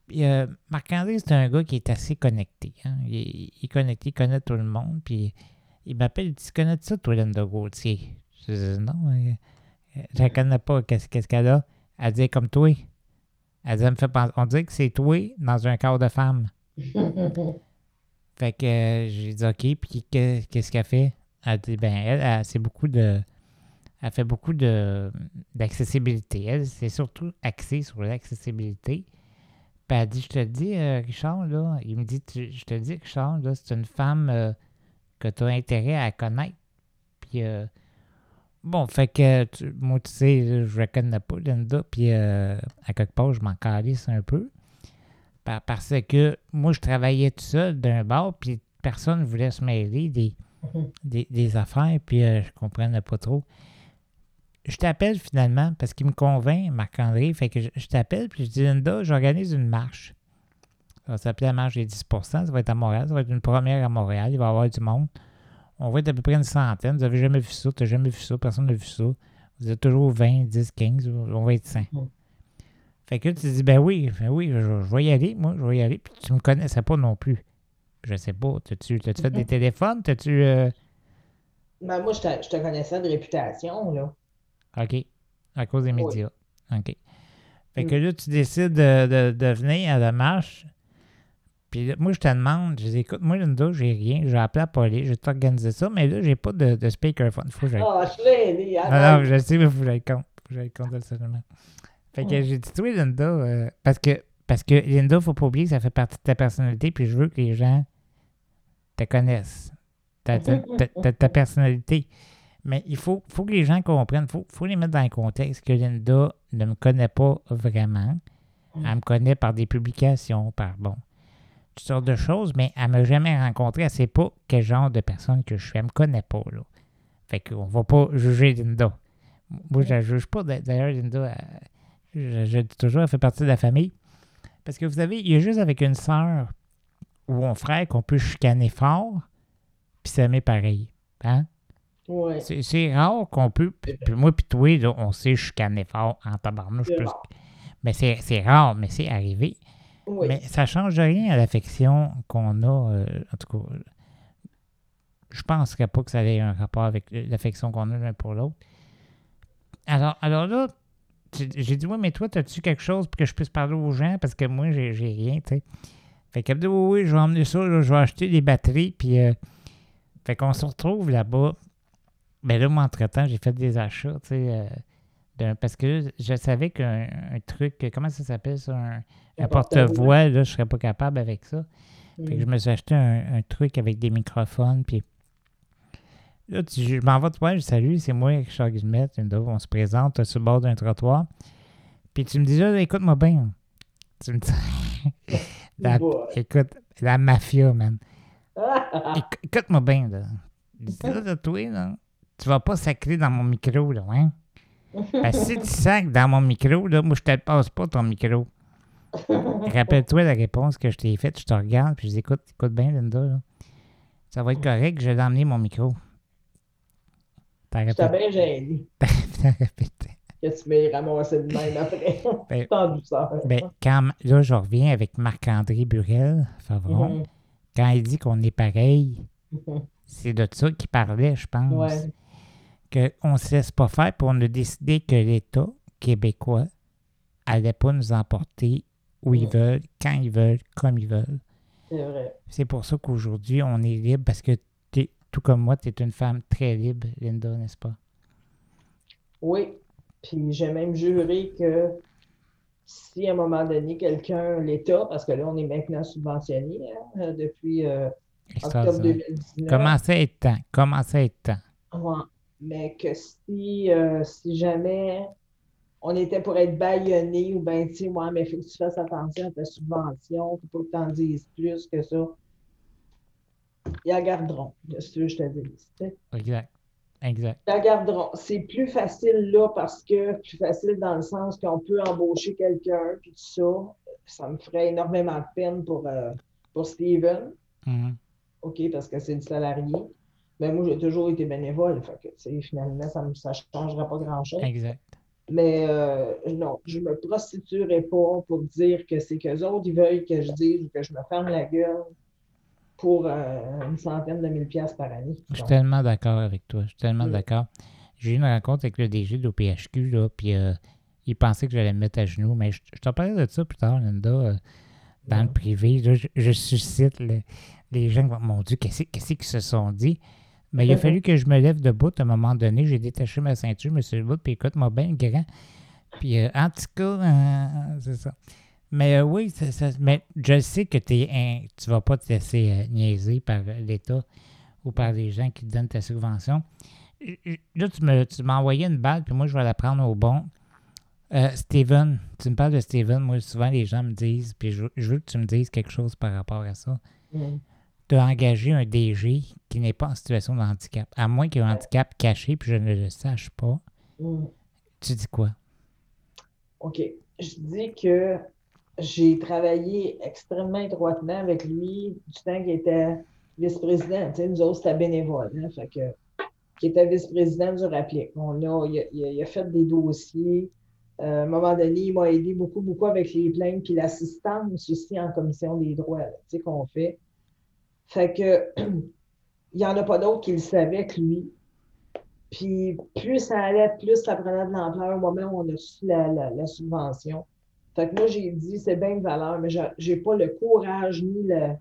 S3: Puis euh, Marc-André, c'est un gars qui est assez connecté. hein. Il, il est connecté, il connaît tout le monde, puis il m'appelle, tu connais ça, toi, Linda Gauthier? Je dis, non, euh, je la connais pas, qu'est-ce qu'elle a? Elle dit, comme toi. Elle dit, elle me fait penser, on dirait que c'est toi dans un corps de femme. Fait que euh, j'ai dit OK, puis que- qu'est-ce qu'elle fait? Elle dit ben elle, elle, c'est beaucoup de. Elle fait beaucoup de d'accessibilité. Elle, c'est surtout axé sur l'accessibilité. Puis elle dit Je te le dis, euh, Richard, là, il me dit Tu- Je te le dis, Richard, là, c'est une femme euh, que tu as intérêt à connaître. Puis euh, bon, fait que tu- moi, tu sais, je la connais pas, Linda, puis euh, à quelque part, je m'en calisse un peu. Par- parce que moi, je travaillais tout seul d'un bar, puis personne ne voulait se mêler des, des, des affaires, puis euh, je comprenais pas trop. Je t'appelle finalement parce qu'il me convainc, Marc-André, fait que je, je t'appelle, puis je dis Linda, j'organise une marche. Ça va s'appeler la marche des 10 Ça va être à Montréal. Ça va être une première à Montréal. Il va y avoir du monde. On va être à peu près une centaine. Vous n'avez jamais vu ça. Tu n'as jamais vu ça. Personne n'a vu ça. Vous êtes toujours 20, 10, 15. On va être 100.
S4: Mm.
S3: Fait que tu dis, ben oui, ben oui, je, je vais y aller. Moi, je vais y aller. Puis tu me connaissais pas non plus. Je sais pas. T'as-tu t'as-tu fait des téléphones? T'as-tu. euh,
S4: Ben, moi, je te, je te connaissais de réputation, là.
S3: OK. À cause des
S4: Oui.
S3: médias. OK. Fait
S4: Mm.
S3: que là, tu décides de, de, de venir à la marche. Puis moi, je te demande, je dis, écoute, moi, Linda, j'ai rien. J'ai appelé la police, j'ai tout organisé ça, mais là, j'ai pas de, de speakerphone. Faut que j'aille.
S4: Ah, je l'ai.
S3: Non, non, je sais, mais faut que j'aille compte. Faut que j'aille compte absolument. Fait que j'ai dit, toi, Linda, euh, parce que, parce que Linda, faut pas oublier que ça fait partie de ta personnalité, puis je veux que les gens te connaissent. Ta, ta, ta- ta- ta personnalité. Mais il faut, faut que les gens comprennent, il faut, faut les mettre dans le contexte que Linda ne me connaît pas vraiment. Elle me connaît par des publications, par bon, toutes sortes de choses, mais elle m'a jamais rencontré. Elle sait pas quel genre de personne que je suis. Elle me connaît pas, là. Fait qu'on va pas juger Linda. Moi, je la juge pas. D'a- D'ailleurs, Linda, elle- je, je dis toujours, elle fait partie de la famille. Parce que vous savez, il y a juste avec une sœur ou un frère qu'on peut chicaner fort, puis s'aimer pareil. Hein?
S4: Ouais.
S3: C'est rare qu'on peut. Puis puis moi, puis toi, là, on sait chicaner fort en tabarnouche. Plus-. Mais c'est c'est rare, mais c'est arrivé. Mais ça change rien à l'affection qu'on a. euh, en tout cas, je penserais pas que ça ait un rapport avec l'affection qu'on a l'un pour l'autre. Alors, alors là, j'ai dit, oui, mais toi, as-tu quelque chose pour que je puisse parler aux gens? Parce que moi, j'ai rien, tu sais. Fait qu'elle dit, oui, oui, je vais emmener ça, je vais acheter des batteries, puis. euh, fait qu'on se retrouve là-bas. Ben là, moi, entre-temps, j'ai fait des achats, tu sais. euh, parce que je savais qu'un un truc, comment ça s'appelle ça? Un, porte-voix, là, je serais pas capable avec ça.
S4: Mm.
S3: Fait que je me suis acheté un, un truc avec des microphones, puis là, tu- je m'en vais te voir, je dis, salut, c'est moi, Richard Guillemette, on se présente sur le bord d'un trottoir. Puis tu me dis, là, écoute-moi bien. Tu me dis, la- écoute, la mafia, man. Éc- Écoute-moi bien, là. Je dis, là, là, toi, là, tu vas pas sacrer dans mon micro, là, hein? Que si tu sacres dans mon micro, là, moi, je te le passe pas, ton micro. Rappelle-toi la réponse que je t'ai faite. Je te regarde, puis je dis, écoute, écoute bien, Linda, là. Ça va être correct, je vais l'emmener mon micro. T'as
S4: J'étais
S3: répété.
S4: bien gêné
S3: T'as répété.
S4: que tu m'aies ramassé de même après.
S3: Ben-
S4: en douceur.
S3: Ben, quand, là, je reviens avec Marc-André Burel, Favron.
S4: Mhm.
S3: Quand il dit qu'on est pareil,
S4: Mhm.
S3: c'est de ça qu'il parlait, je pense.
S4: Ouais.
S3: Qu'on ne se laisse pas faire, puis on a décidé que l'État québécois allait pas nous emporter où ils
S4: Ouais.
S3: veulent, quand ils veulent, comme ils veulent.
S4: C'est vrai.
S3: C'est pour ça qu'aujourd'hui, on est libre, parce que t'es- tout comme moi, tu es une femme très libre, Linda, n'est-ce pas?
S4: Oui. Puis j'ai même juré que si à un moment donné, quelqu'un, l'État, parce que là, on est maintenant subventionné hein, depuis euh, octobre
S3: Extraordinaire.
S4: 2019.
S3: Commencez à être temps. Commencez à être temps.
S4: Ouais. Mais que si, euh, si jamais on était pour être baïonné ou ben, tu sais, ouais, mais il faut que tu fasses attention à ta subvention, il faut que tu en dises plus que ça. Ils la garderont, ce que je te dis.
S3: Exact. Exact.
S4: Ils la garderont. C'est plus facile là parce que, plus facile dans le sens qu'on peut embaucher quelqu'un, puis tout ça. Ça me ferait énormément de peine pour, euh, pour Steven.
S3: Mhm.
S4: OK, parce que c'est du salarié. Mais moi, j'ai toujours été bénévole. Fait que, finalement, ça ne ça changera pas grand-chose.
S3: Exact.
S4: Mais euh, non, je ne me prostituerai pas pour dire que c'est qu'eux autres, ils veulent que je dise ou que je me ferme la gueule pour euh, une centaine de mille piastres par année.
S3: Je suis tellement d'accord avec toi. Je suis tellement
S4: Mm.
S3: d'accord. J'ai eu une rencontre avec le DG de l'OPHQ, là, puis euh, il pensait que j'allais me mettre à genoux, mais je, je t'en parlerai de ça plus tard, Linda, euh, dans le privé. là, je, je suscite le- les gens mon Dieu, qu'est-ce qu'est-ce qu'ils se sont dit? Mais il a fallu que je me lève debout à un moment donné. J'ai détaché ma ceinture, je me suis levé, puis écoute-moi bien, grand. Puis, euh, en tout cas, euh, c'est ça. Mais euh, oui, ça. Mais je sais que t'es un- tu vas pas te laisser euh, niaiser par l'État ou par les gens qui te donnent ta subvention. Là, tu me- tu m'as envoyé une balle, puis moi, je vais la prendre au bon. Euh, Steven, tu me parles de Steven. Moi, souvent, les gens me disent, puis je, je veux que tu me dises quelque chose par rapport à ça.
S4: mm.
S3: As engagé un DG qui n'est pas en situation de handicap, à moins qu'il y ait un handicap caché, puis je ne le sache pas.
S4: Mm.
S3: Tu dis quoi?
S4: OK. Je dis que j'ai travaillé extrêmement étroitement avec lui du temps qu'il était vice-président. Tu sais, nous autres, c'était bénévole. Hein, fait que, qui était vice-président du RAPLIC. On a, il, a, il a fait des dossiers. Euh, à un moment donné, il m'a aidé beaucoup, beaucoup avec les plaintes puis l'assistance aussi en commission des droits tu sais, qu'on fait. Fait que il n'y en a pas d'autres qui le savaient que lui. Puis plus ça allait, plus ça prenait de l'ampleur au moment où on a su la, la, subvention. Fait que moi, j'ai dit, c'est bien de valeur, mais j'ai pas le courage ni le.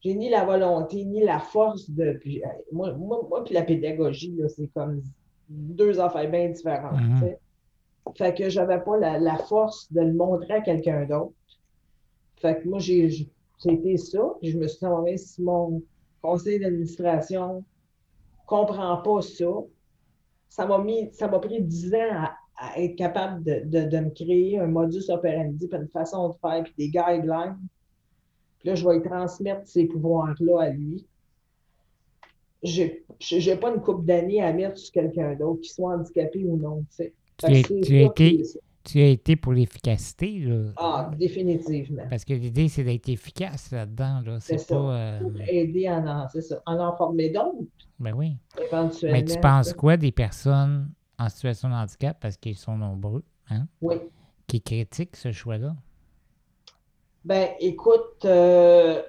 S4: J'ai ni la volonté, ni la force de. Puis, moi, moi, moi, puis la pédagogie, c'est comme deux affaires bien différentes. Mm-hmm. Fait que j'avais pas la, la, force de le montrer à quelqu'un d'autre. Fait que moi, j'ai c'était ça. Je me suis demandé si mon conseil d'administration comprend pas ça. Ça m'a mis, ça m'a pris dix ans à, être capable de, de, de, me créer un modus operandi, puis une façon de faire, puis des guidelines. Puis là, je vais lui transmettre ces pouvoirs-là à lui. Je n'ai pas une coupe d'années à mettre sur quelqu'un d'autre, qu'il soit handicapé ou non. Tu sais.
S3: Tu, as été, tu as été pour l'efficacité. Là.
S4: Ah, définitivement.
S3: Parce que l'idée, c'est d'être efficace là-dedans. Là. C'est pas. Euh...
S4: Pour aider à en, ça, en, en former d'autres.
S3: Ben oui. Éventuellement. Mais tu penses quoi des personnes en situation de handicap, parce qu'ils sont nombreux, hein?
S4: Oui.
S3: Qui critiquent ce choix-là?
S4: Ben, écoute. Euh...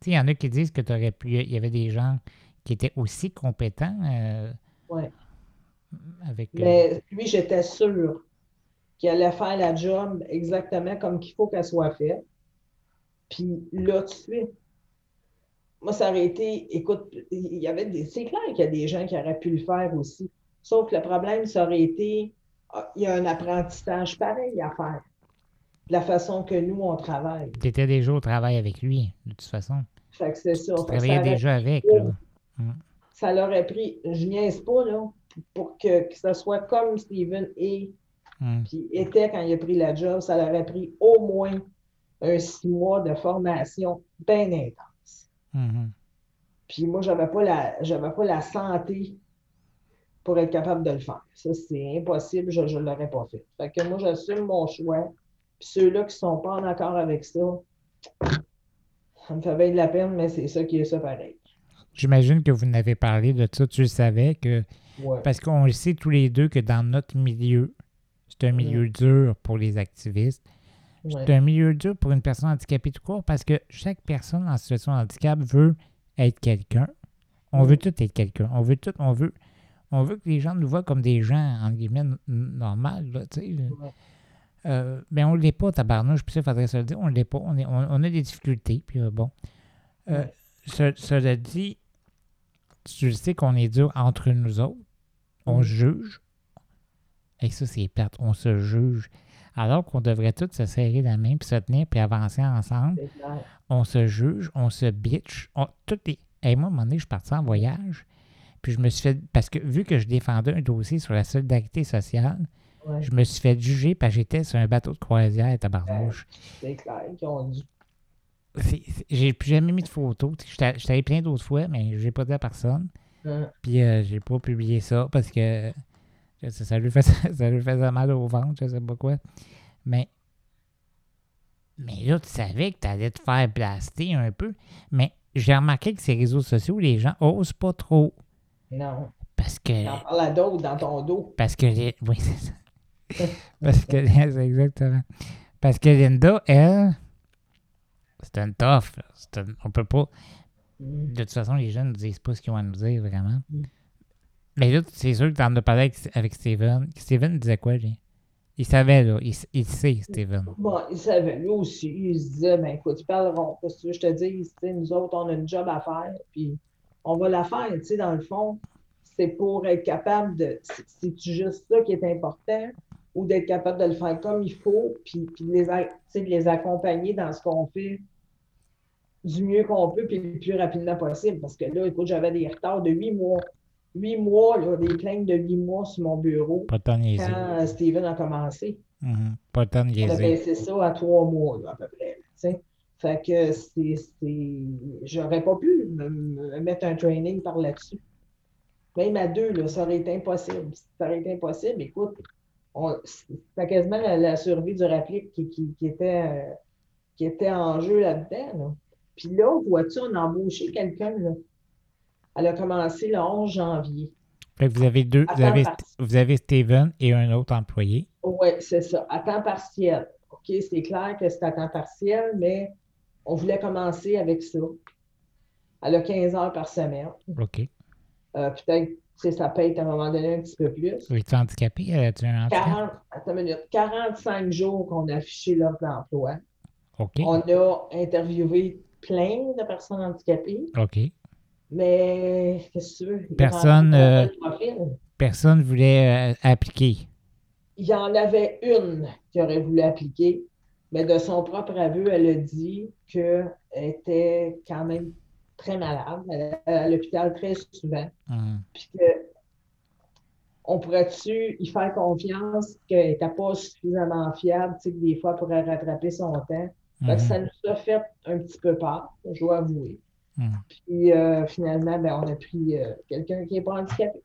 S3: Tu sais, il y en a qui disent que tu aurais pu. Il y avait des gens qui étaient aussi compétents. Euh...
S4: Oui.
S3: Avec, euh,
S4: Mais lui, j'étais sûr qu'il allait faire la job exactement comme qu'il faut qu'elle soit faite. Puis là, tout de suite, moi, ça aurait été, écoute, il y avait des, c'est clair qu'il y a des gens qui auraient pu le faire aussi. Sauf que le problème, ça aurait été, ah, il y a un apprentissage pareil à faire. De la façon que nous, on travaille.
S3: Tu étais déjà au travail avec lui, de toute façon.
S4: Fait que c'est ça.
S3: Tu travaillais déjà avec, là.
S4: Ça l'aurait pris, je niaise pas, là, pour que, que ce soit comme Steven et
S3: Hmm.
S4: Puis était, quand il a pris la job, ça leur a pris au moins un six mois de formation bien intense.
S3: Hmm.
S4: Puis moi, j'avais pas la pas la santé pour être capable de le faire. Ça, c'est impossible, je ne l'aurais pas fait. Fait que moi, j'assume mon choix. Puis ceux-là qui sont pas en accord avec ça, ça me fait bien de la peine, mais c'est ça qui est ça pareil.
S3: J'imagine que vous n'avez parlé de ça, tu le savais que. Parce qu'on le sait tous les deux que dans notre milieu, c'est un milieu dur pour les activistes. C'est un milieu dur pour une personne handicapée tout court parce que chaque personne en situation de handicap veut être quelqu'un. On veut tout être quelqu'un. On veut tout, on veut, on veut que les gens nous voient comme des gens, en guillemets, normales, là, tu sais. Euh, mais on ne l'est pas, tabarnouche, puis ça, il faudrait se le dire, on ne l'est pas. On, est, on, a des difficultés, puis euh, bon. Euh, cela dit, tu sais qu'on est dur entre nous autres. On juge, et ça, c'est perte. On se juge. Alors qu'on devrait tous se serrer la main, puis se tenir, puis avancer ensemble. On se juge, on se bitch. tout est... Et moi, à un moment donné, je suis parti en voyage, puis je me suis fait... Parce que vu que je défendais un dossier sur la solidarité sociale, je me suis fait juger parce que j'étais sur un bateau de croisière à Tabarnouche.
S4: C'est clair qu'ils ont dit.
S3: J'ai plus jamais mis de photos. J'étais allé plein d'autres fois, mais j'ai pas dit à personne. Puis euh, j'ai pas publié ça parce que ça, lui faisait, ça lui faisait mal au ventre, je sais pas quoi. Mais, mais là, tu savais que tu allais te faire blaster un peu. Mais j'ai remarqué que ces réseaux sociaux, les gens osent pas trop.
S4: Non.
S3: Parce que.
S4: T'en parles à d'autres dans ton dos.
S3: Parce que. Oui, c'est ça. Parce que. C'est exactement. Parce que Linda, elle. C'est un tough. Un, on peut pas. Mm. De toute façon, les jeunes ne disent pas ce qu'ils vont nous dire vraiment. Mm. Mais là, c'est sûr que tu en as parlé avec, Steven. Steven disait quoi, lui? Il savait, là. Il, sait, Steven.
S4: Bon, il savait. Lui aussi, il se disait, ben écoute, ils parleront. Parce que je te dis, nous autres, on a une job à faire, puis on va la faire. Tu sais, dans le fond, c'est pour être capable de. C'est juste ça qui est important, ou d'être capable de le faire comme il faut, puis, puis les, de les accompagner dans ce qu'on fait du mieux qu'on peut, puis le plus rapidement possible. Parce que là, écoute, j'avais des retards de huit mois huit mois, là, des plaintes de huit mois sur mon bureau.
S3: Pas
S4: quand euh, Steven a commencé.
S3: Mm-hmm. Pas de temps
S4: C'est ça à trois mois, à peu près. Fait que c'est. J'aurais pas pu me, mettre un training par là-dessus. Même à deux, là, ça aurait été impossible. Ça aurait été impossible. Écoute, c'était quasiment la, survie du réplique qui, qui, était. Euh, qui était en jeu là-dedans. là. Puis là, vois-tu, on a embauché quelqu'un. Elle a commencé le 11 janvier.
S3: Fait que vous avez deux, vous avez, vous avez Steven et un autre employé.
S4: Oui, c'est ça, à temps partiel. OK, c'est clair que c'est à temps partiel, mais on voulait commencer avec ça. Elle a 15 heures par semaine.
S3: OK.
S4: Euh, Peut-être que ça peut être à un moment donné un petit peu plus.
S3: Es-tu handicapé? As-tu un handicap?
S4: 40, attends une minute, 45 jours qu'on a affiché l'offre d'emploi.
S3: OK.
S4: On a interviewé plein de personnes handicapées,
S3: OK.
S4: Mais qu'est-ce que tu veux? Il
S3: Personne, euh,
S4: profil.
S3: Personne voulait euh, appliquer.
S4: Il y en avait une qui aurait voulu appliquer, mais de son propre aveu, elle a dit qu'elle était quand même très malade, elle est à l'hôpital très souvent,
S3: Hum,
S4: puis que on pourrait-tu y faire confiance qu'elle n'était pas suffisamment fiable, tu sais, que des fois, elle pourrait rattraper son temps? Fait
S3: hum,
S4: que ça nous a fait un petit peu peur, je dois avouer.
S3: Hum.
S4: Puis euh, finalement, ben, on a pris euh, quelqu'un qui n'est pas handicapé.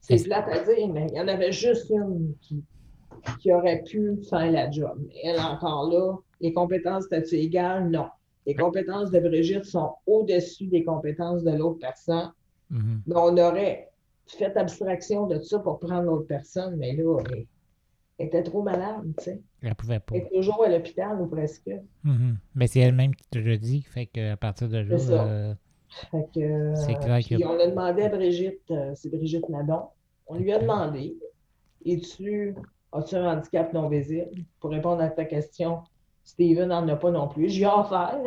S4: C'est plate à dire, mais il y en avait juste une qui, qui aurait pu faire la job. Mais elle, encore là, les compétences statut égal, non. Les compétences de Brigitte sont au-dessus des compétences de l'autre personne.
S3: hum.
S4: Mais on aurait fait abstraction de ça pour prendre l'autre personne, mais là, elle, était trop malade, tu sais.
S3: Elle pouvait pas.
S4: Elle est toujours à l'hôpital ou presque.
S3: Mhm. Mais c'est elle-même qui te le dit. Fait qu'à partir de là, euh,
S4: Fait que, euh,
S3: clair que-
S4: on a demandé à Brigitte, euh, c'est Brigitte Nadon, on lui a demandé Es-tu, as-tu un handicap non visible? Pour répondre à ta question, Steven n'en a pas non plus. J'ai offert.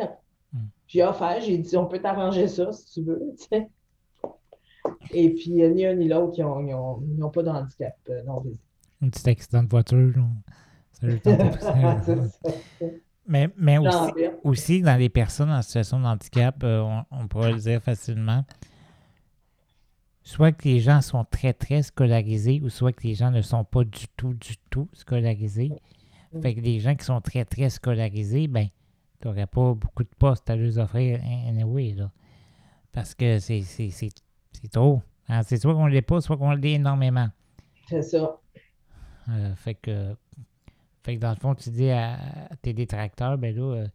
S3: Hmm.
S4: J'ai offert, j'ai dit On peut t'arranger ça si tu veux. tu sais. Et puis, euh, ni un ni l'autre, ils n'ont pas de handicap euh, non visible.
S3: Un petit accident de voiture. là. Mais mais aussi, aussi, dans les personnes en situation de handicap, euh, on, on pourrait le dire facilement, soit que les gens sont très, très scolarisés, ou soit que les gens ne sont pas du tout, du tout scolarisés.
S4: Mm.
S3: Fait que les gens qui sont très, très scolarisés, ben, tu n'aurais pas beaucoup de postes à leur offrir an- anyway, là. Parce que c'est trop. Hein, C'est soit qu'on l'est pas, soit qu'on l'est énormément.
S4: C'est ça.
S3: Euh, fait que fait que dans le fond, tu dis à, à tes détracteurs, ben là, euh,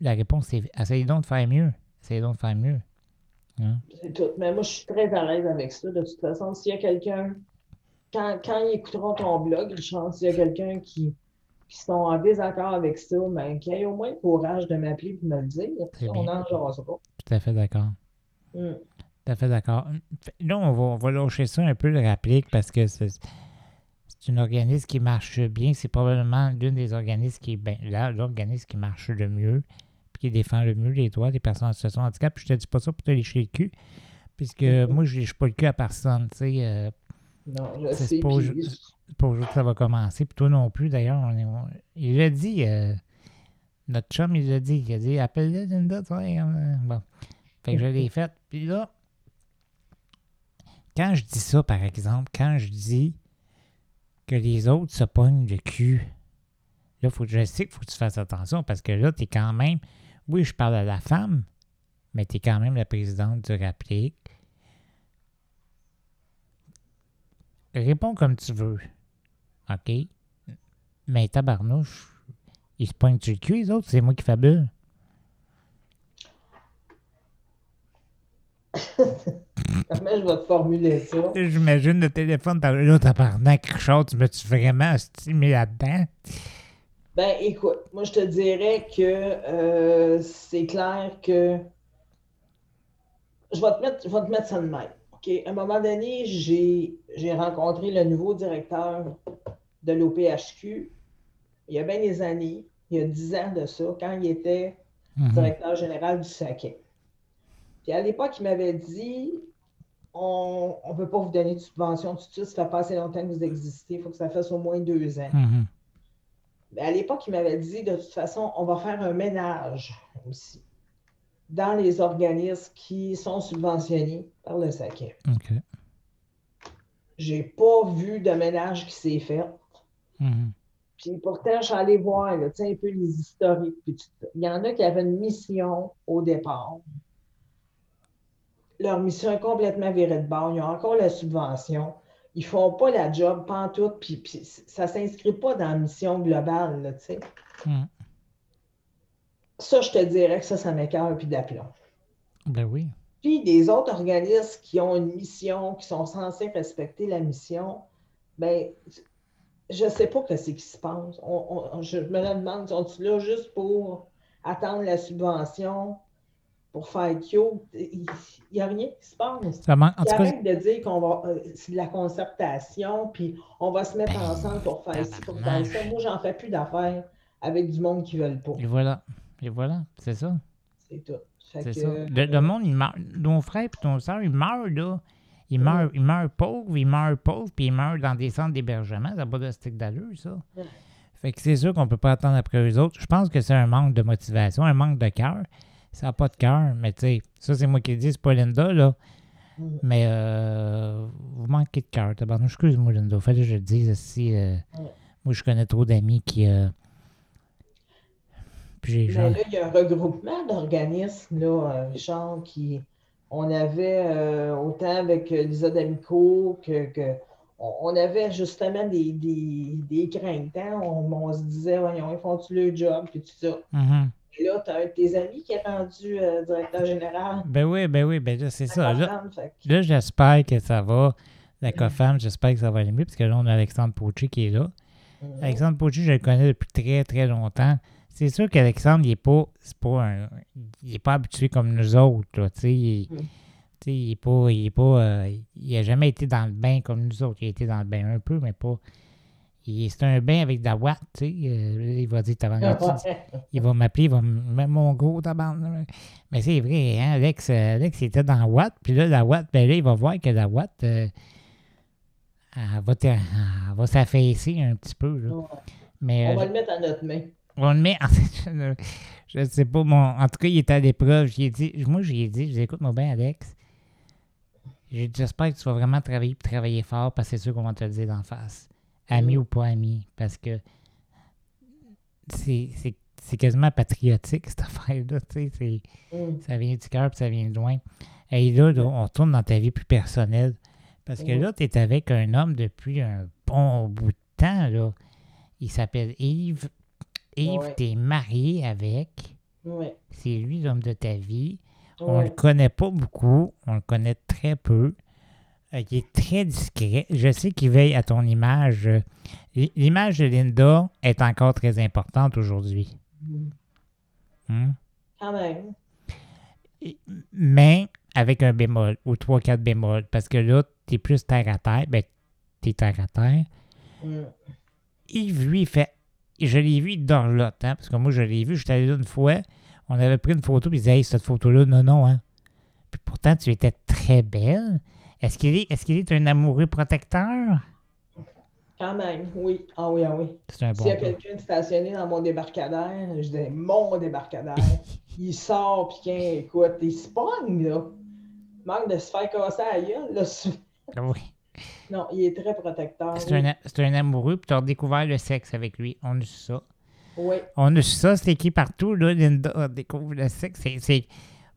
S3: la réponse c'est essayez donc de faire mieux. Essayez donc de faire mieux. Hein?
S4: C'est tout. Mais moi, je suis très à l'aise avec ça. De toute façon, s'il y a quelqu'un, quand, quand ils écouteront ton blog, Richard, s'il y a quelqu'un qui, qui sont en désaccord avec ça, ben, qu'il ait au moins le courage de m'appeler et de me le dire. On n'en jasera pas.
S3: Tout à fait d'accord.
S4: Hmm.
S3: Tout à fait d'accord. Là, on va, on va lâcher ça un peu le réplique parce que c'est c'est un organisme qui marche bien. C'est probablement l'une des organismes qui est ben, là, l'organisme qui marche le mieux puis qui défend le mieux les droits des personnes en situation de handicap. Puis je te dis pas ça pour te lécher le cul. Puisque moi, je lèche pas le cul à personne. Tu sais, euh,
S4: Non, je
S3: C'est
S4: sais.
S3: pas
S4: puis-
S3: aujourd'hui que ça va commencer. Puis toi non plus, d'ailleurs. on est- on- il l'a dit. euh, notre chum, il l'a dit. Il a dit appelle-le Linda, tu vois, euh, Bon. Fait que je l'ai fait. Puis là, quand je dis ça, par exemple, quand je dis que les autres se pognent le cul, là, faut, je sais qu'il faut que tu fasses attention parce que là, tu es quand même. Oui, je parle à la femme, mais tu es quand même la présidente du RAPLIC. Réponds comme tu veux. OK? Mais tabarnouche, ils se pognent sur le cul, les autres, c'est moi qui fabule.
S4: Comment je vais te formuler ça?
S3: J'imagine le téléphone, t'as là, tabarnak, Richard, tu me-tu vraiment stimé là-dedans?
S4: Ben, écoute, moi, je te dirais que euh, c'est clair que je vais te mettre, je vais te mettre ça de même. OK? À un moment donné, j'ai rencontré le nouveau directeur de l'OPHQ il y a bien des années, il y a 10 ans de ça, quand il était
S3: Mhm.
S4: directeur général du Saquet. Puis à l'époque, il m'avait dit on ne peut pas vous donner de subvention tout de suite, ça fait pas assez longtemps que vous existez, il faut que ça fasse au moins deux ans.
S3: Mhm.
S4: Mais à l'époque, il m'avait dit, de toute façon, on va faire un ménage aussi dans les organismes qui sont subventionnés par le SACEF.
S3: OK.
S4: J'ai pas vu de ménage qui s'est fait.
S3: Mhm.
S4: Puis pourtant, je suis allée voir là, un peu les historiques. Il y en a qui avaient une mission au départ. Leur mission est complètement virée de bord. Ils ont encore la subvention. Ils font pas la job, pantoute, puis, puis ça ne s'inscrit pas dans la mission globale, là, tu sais.
S3: Mhm.
S4: ça, je te dirais que ça, ça m'écœure puis d'aplomb.
S3: Ben oui.
S4: Puis des autres organismes qui ont une mission, qui sont censés respecter la mission, ben je ne sais pas ce qui se passe. je me demande, sont-ils là juste pour attendre la subvention? Pour faire Kyo? Il n'y a rien qui se passe.
S3: Ça en tout
S4: cas, de dire qu'on va euh, c'est de la concertation, puis on va se mettre ben, ensemble pour faire ci, pour faire ça. Moi, j'en fais plus d'affaires avec du monde qui ne veulent pas.
S3: Et voilà. Et voilà, c'est ça.
S4: C'est tout.
S3: C'est ça. Le, monde, il meurt. Ton frère et ton soeur, ils meurent, là. Ils meurent, ils meurent pauvres, ils meurent pauvres, puis ils meurent dans des centres d'hébergement. Ça n'a pas de stick d'allure, ça. Fait que c'est sûr qu'on ne peut pas attendre après eux autres. Je pense que c'est un manque de motivation, un manque de cœur. Ça n'a pas de cœur, mais tu sais, ça, c'est moi qui le dis, c'est pas Linda, là. Mais euh, vous manquez de cœur, Excuse-moi, Linda. Fallait que je le dise aussi. Euh, moi, je connais trop d'amis qui. Euh,
S4: mais là, il y a un regroupement d'organismes, là, Richard, qui. On avait autant avec Lisa D'Amico que, que on avait justement des, des, des craintes. Hein. On, se disait, voyons, ils font-tu le job, puis tout ça.
S3: Mm-hmm.
S4: Et là, tu as un de tes amis qui est rendu euh, directeur général.
S3: Ben oui, ben oui, ben c'est ça. Là, j'espère que ça va. La. COFAM, j'espère que ça va aller mieux, parce que là, on a Alexandre Pochi qui est là. Mm. Alexandre Pochi, je le connais depuis très, très longtemps. C'est sûr qu'Alexandre, il n'est pas, pas, il est pas habitué comme nous autres. Là, il, mm il est pas. Il pas. Euh, jamais été dans le bain comme nous autres. Il a été dans le bain un peu, mais pas. C'est un bain avec de la ouate, tu sais. Euh, il va dire, il va m'appeler, il va me mettre mon gros tabarnak. Mais c'est vrai, hein, Alex, euh, Alex était dans la ouate, puis là, la ouate, ben là, il va voir que la ouate, elle va, elle va s'affaisser un petit peu. Là.
S4: Mais, on va le mettre à notre main.
S3: On le met, je ne sais pas, mon, en tout cas, il était à l'épreuve. Dit, moi, j'ai dit, je écoute, mon bien, Alex, J'espère que tu vas vraiment travailler travailler fort parce que c'est sûr qu'on va te le dire d'en face. Ami ou pas ami. Parce que c'est quasiment patriotique, cette affaire-là. Mm. Ça vient du cœur et ça vient de loin. Et là, on retourne dans ta vie plus personnelle. Parce que là, tu es avec un homme depuis un bon bout de temps. Là. Il s'appelle Yves. Yves, tu es marié avec. C'est lui l'homme de ta vie. On ne le connaît pas beaucoup, on le connaît très peu. Euh, il est très discret. Je sais qu'il veille à ton image. L'image de Linda est encore très importante aujourd'hui.
S4: Mm. Hmm? Quand même.
S3: Mais avec un bémol ou trois, quatre bémols. Parce que là, tu es plus terre à terre. Ben, tu es terre à terre. Mm. Yves, lui, fait. Je l'ai vu dans l'autre, hein, parce que moi, je l'ai vu. Je suis allé là une fois on avait pris une photo, puis il disait, hey, cette photo-là, non, non, hein. Puis pourtant, tu étais très belle. Est-ce qu'il est, est, est un amoureux protecteur?
S4: Quand même, oui. Ah oui, ah oui.
S3: C'est un bon
S4: S'il y a quelqu'un stationné dans mon débarcadère, je dis mon débarcadère. il sort, puis qu'il écoute, il pogne, là. Manque de se faire casser à gueule, là.
S3: Ah oui.
S4: Non, il est très protecteur.
S3: C'est un, un, amoureux, puis tu as découvert le sexe avec lui. On a ça.
S4: Oui.
S3: On a ça, c'est écrit partout, là, Linda découvre le sexe. C'est,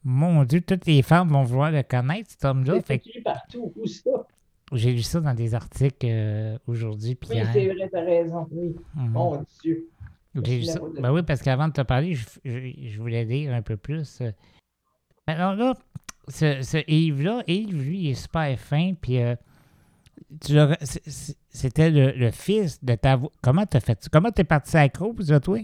S3: mon Dieu, toutes les femmes vont vouloir le connaître, cet homme-là.
S4: C'est écrit partout, où ça?
S3: J'ai lu ça dans des articles euh, aujourd'hui.
S4: Oui, c'est vrai, t'as raison, oui. Mhm. Mon Dieu.
S3: Ben oui, parce qu'avant de te parler, je, je, voulais dire un peu plus. Euh. Alors là, ce, ce Yves-là, Yves, lui, il est super fin, puis euh, c'était le, fils de ta Comment t'as fait ça? Comment t'es parti à la cause, toi?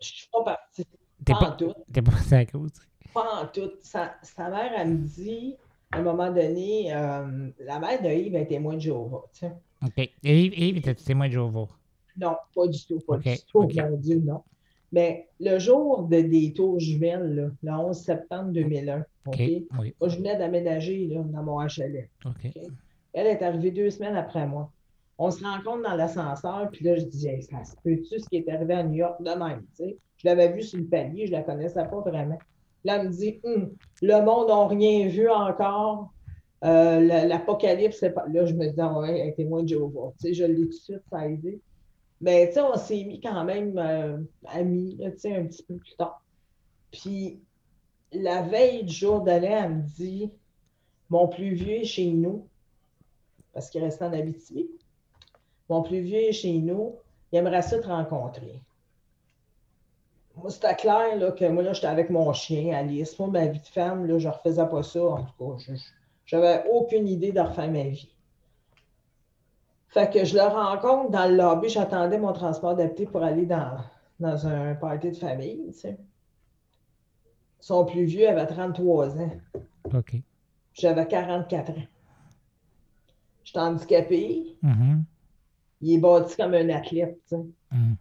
S4: Je suis pas parti.
S3: T'es pas, pas tout. T'es pas parti à la cause?
S4: Pas en tout. Sa, sa, mère, elle me dit, à un moment donné, euh, la mère de Yves est témoin de Jéhovah. Tu sais.
S3: OK. Yves, Yves était témoin de Jéhovah?
S4: Non, pas du tout. Pas du tout. Mon Dieu, non. Mais le jour de des tours jumelles, le 11 septembre 2001, OK? Oui. Moi, je venais d'aménager dans mon HLM.
S3: OK.
S4: Elle est arrivée deux semaines après moi. On se rencontre dans l'ascenseur, puis là, je dis, ça se peut-tu ce qui est arrivé à New York de même? sais? Je l'avais vu sur le palier, je ne la connaissais pas vraiment. Là, elle me dit, hum, le monde n'a rien vu encore. Euh, L'apocalypse. Là, je me dis, ah témoin de Jéhovah. Tu sais, je l'ai tout de suite, ça a aidé. Mais tu sais, on s'est mis quand même euh, amis, tu sais, un petit peu plus tard. Puis, la veille du jour l'année, elle me dit, mon plus vieux est chez nous parce qu'il reste en Abitibi. Mon plus vieux est chez nous. Il aimerait ça te rencontrer. Moi, c'était clair là, que moi, là, j'étais avec mon chien, Alice. Moi, ma vie de femme, là, je ne refaisais pas ça. En tout cas, je n'avais aucune idée de refaire ma vie. Fait que je le rencontre dans le lobby. J'attendais mon transport adapté pour aller dans, dans un party de famille. Tu sais. Son plus vieux avait 33 ans.
S3: OK.
S4: J'avais 44 ans. J'étais handicapé.
S3: Mhm.
S4: Il est bâti comme un athlète. Tu sais.
S3: Mhm.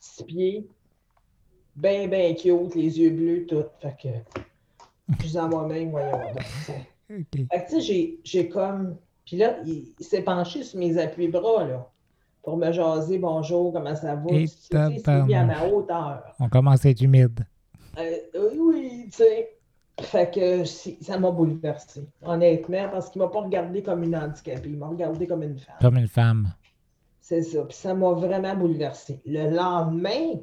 S4: Six pieds. Ben, ben cute, les yeux bleus, tout. Fait que je disais à moi-même, voyons donc. tu sais.
S3: OK.
S4: Fait que, tu sais, j'ai- j'ai comme. Puis là, il, il s'est penché sur mes appuis-bras, là, pour me jaser bonjour, comment ça va.
S3: Et
S4: Tu sais, mis à ma hauteur.
S3: On commence à être humide.
S4: Euh, oui, oui, tu sais. Fait que ça m'a bouleversé, honnêtement, parce qu'il m'a pas regardé comme une handicapée, il m'a regardé comme une femme.
S3: Comme une femme.
S4: C'est ça. Puis ça m'a vraiment bouleversé. Le lendemain,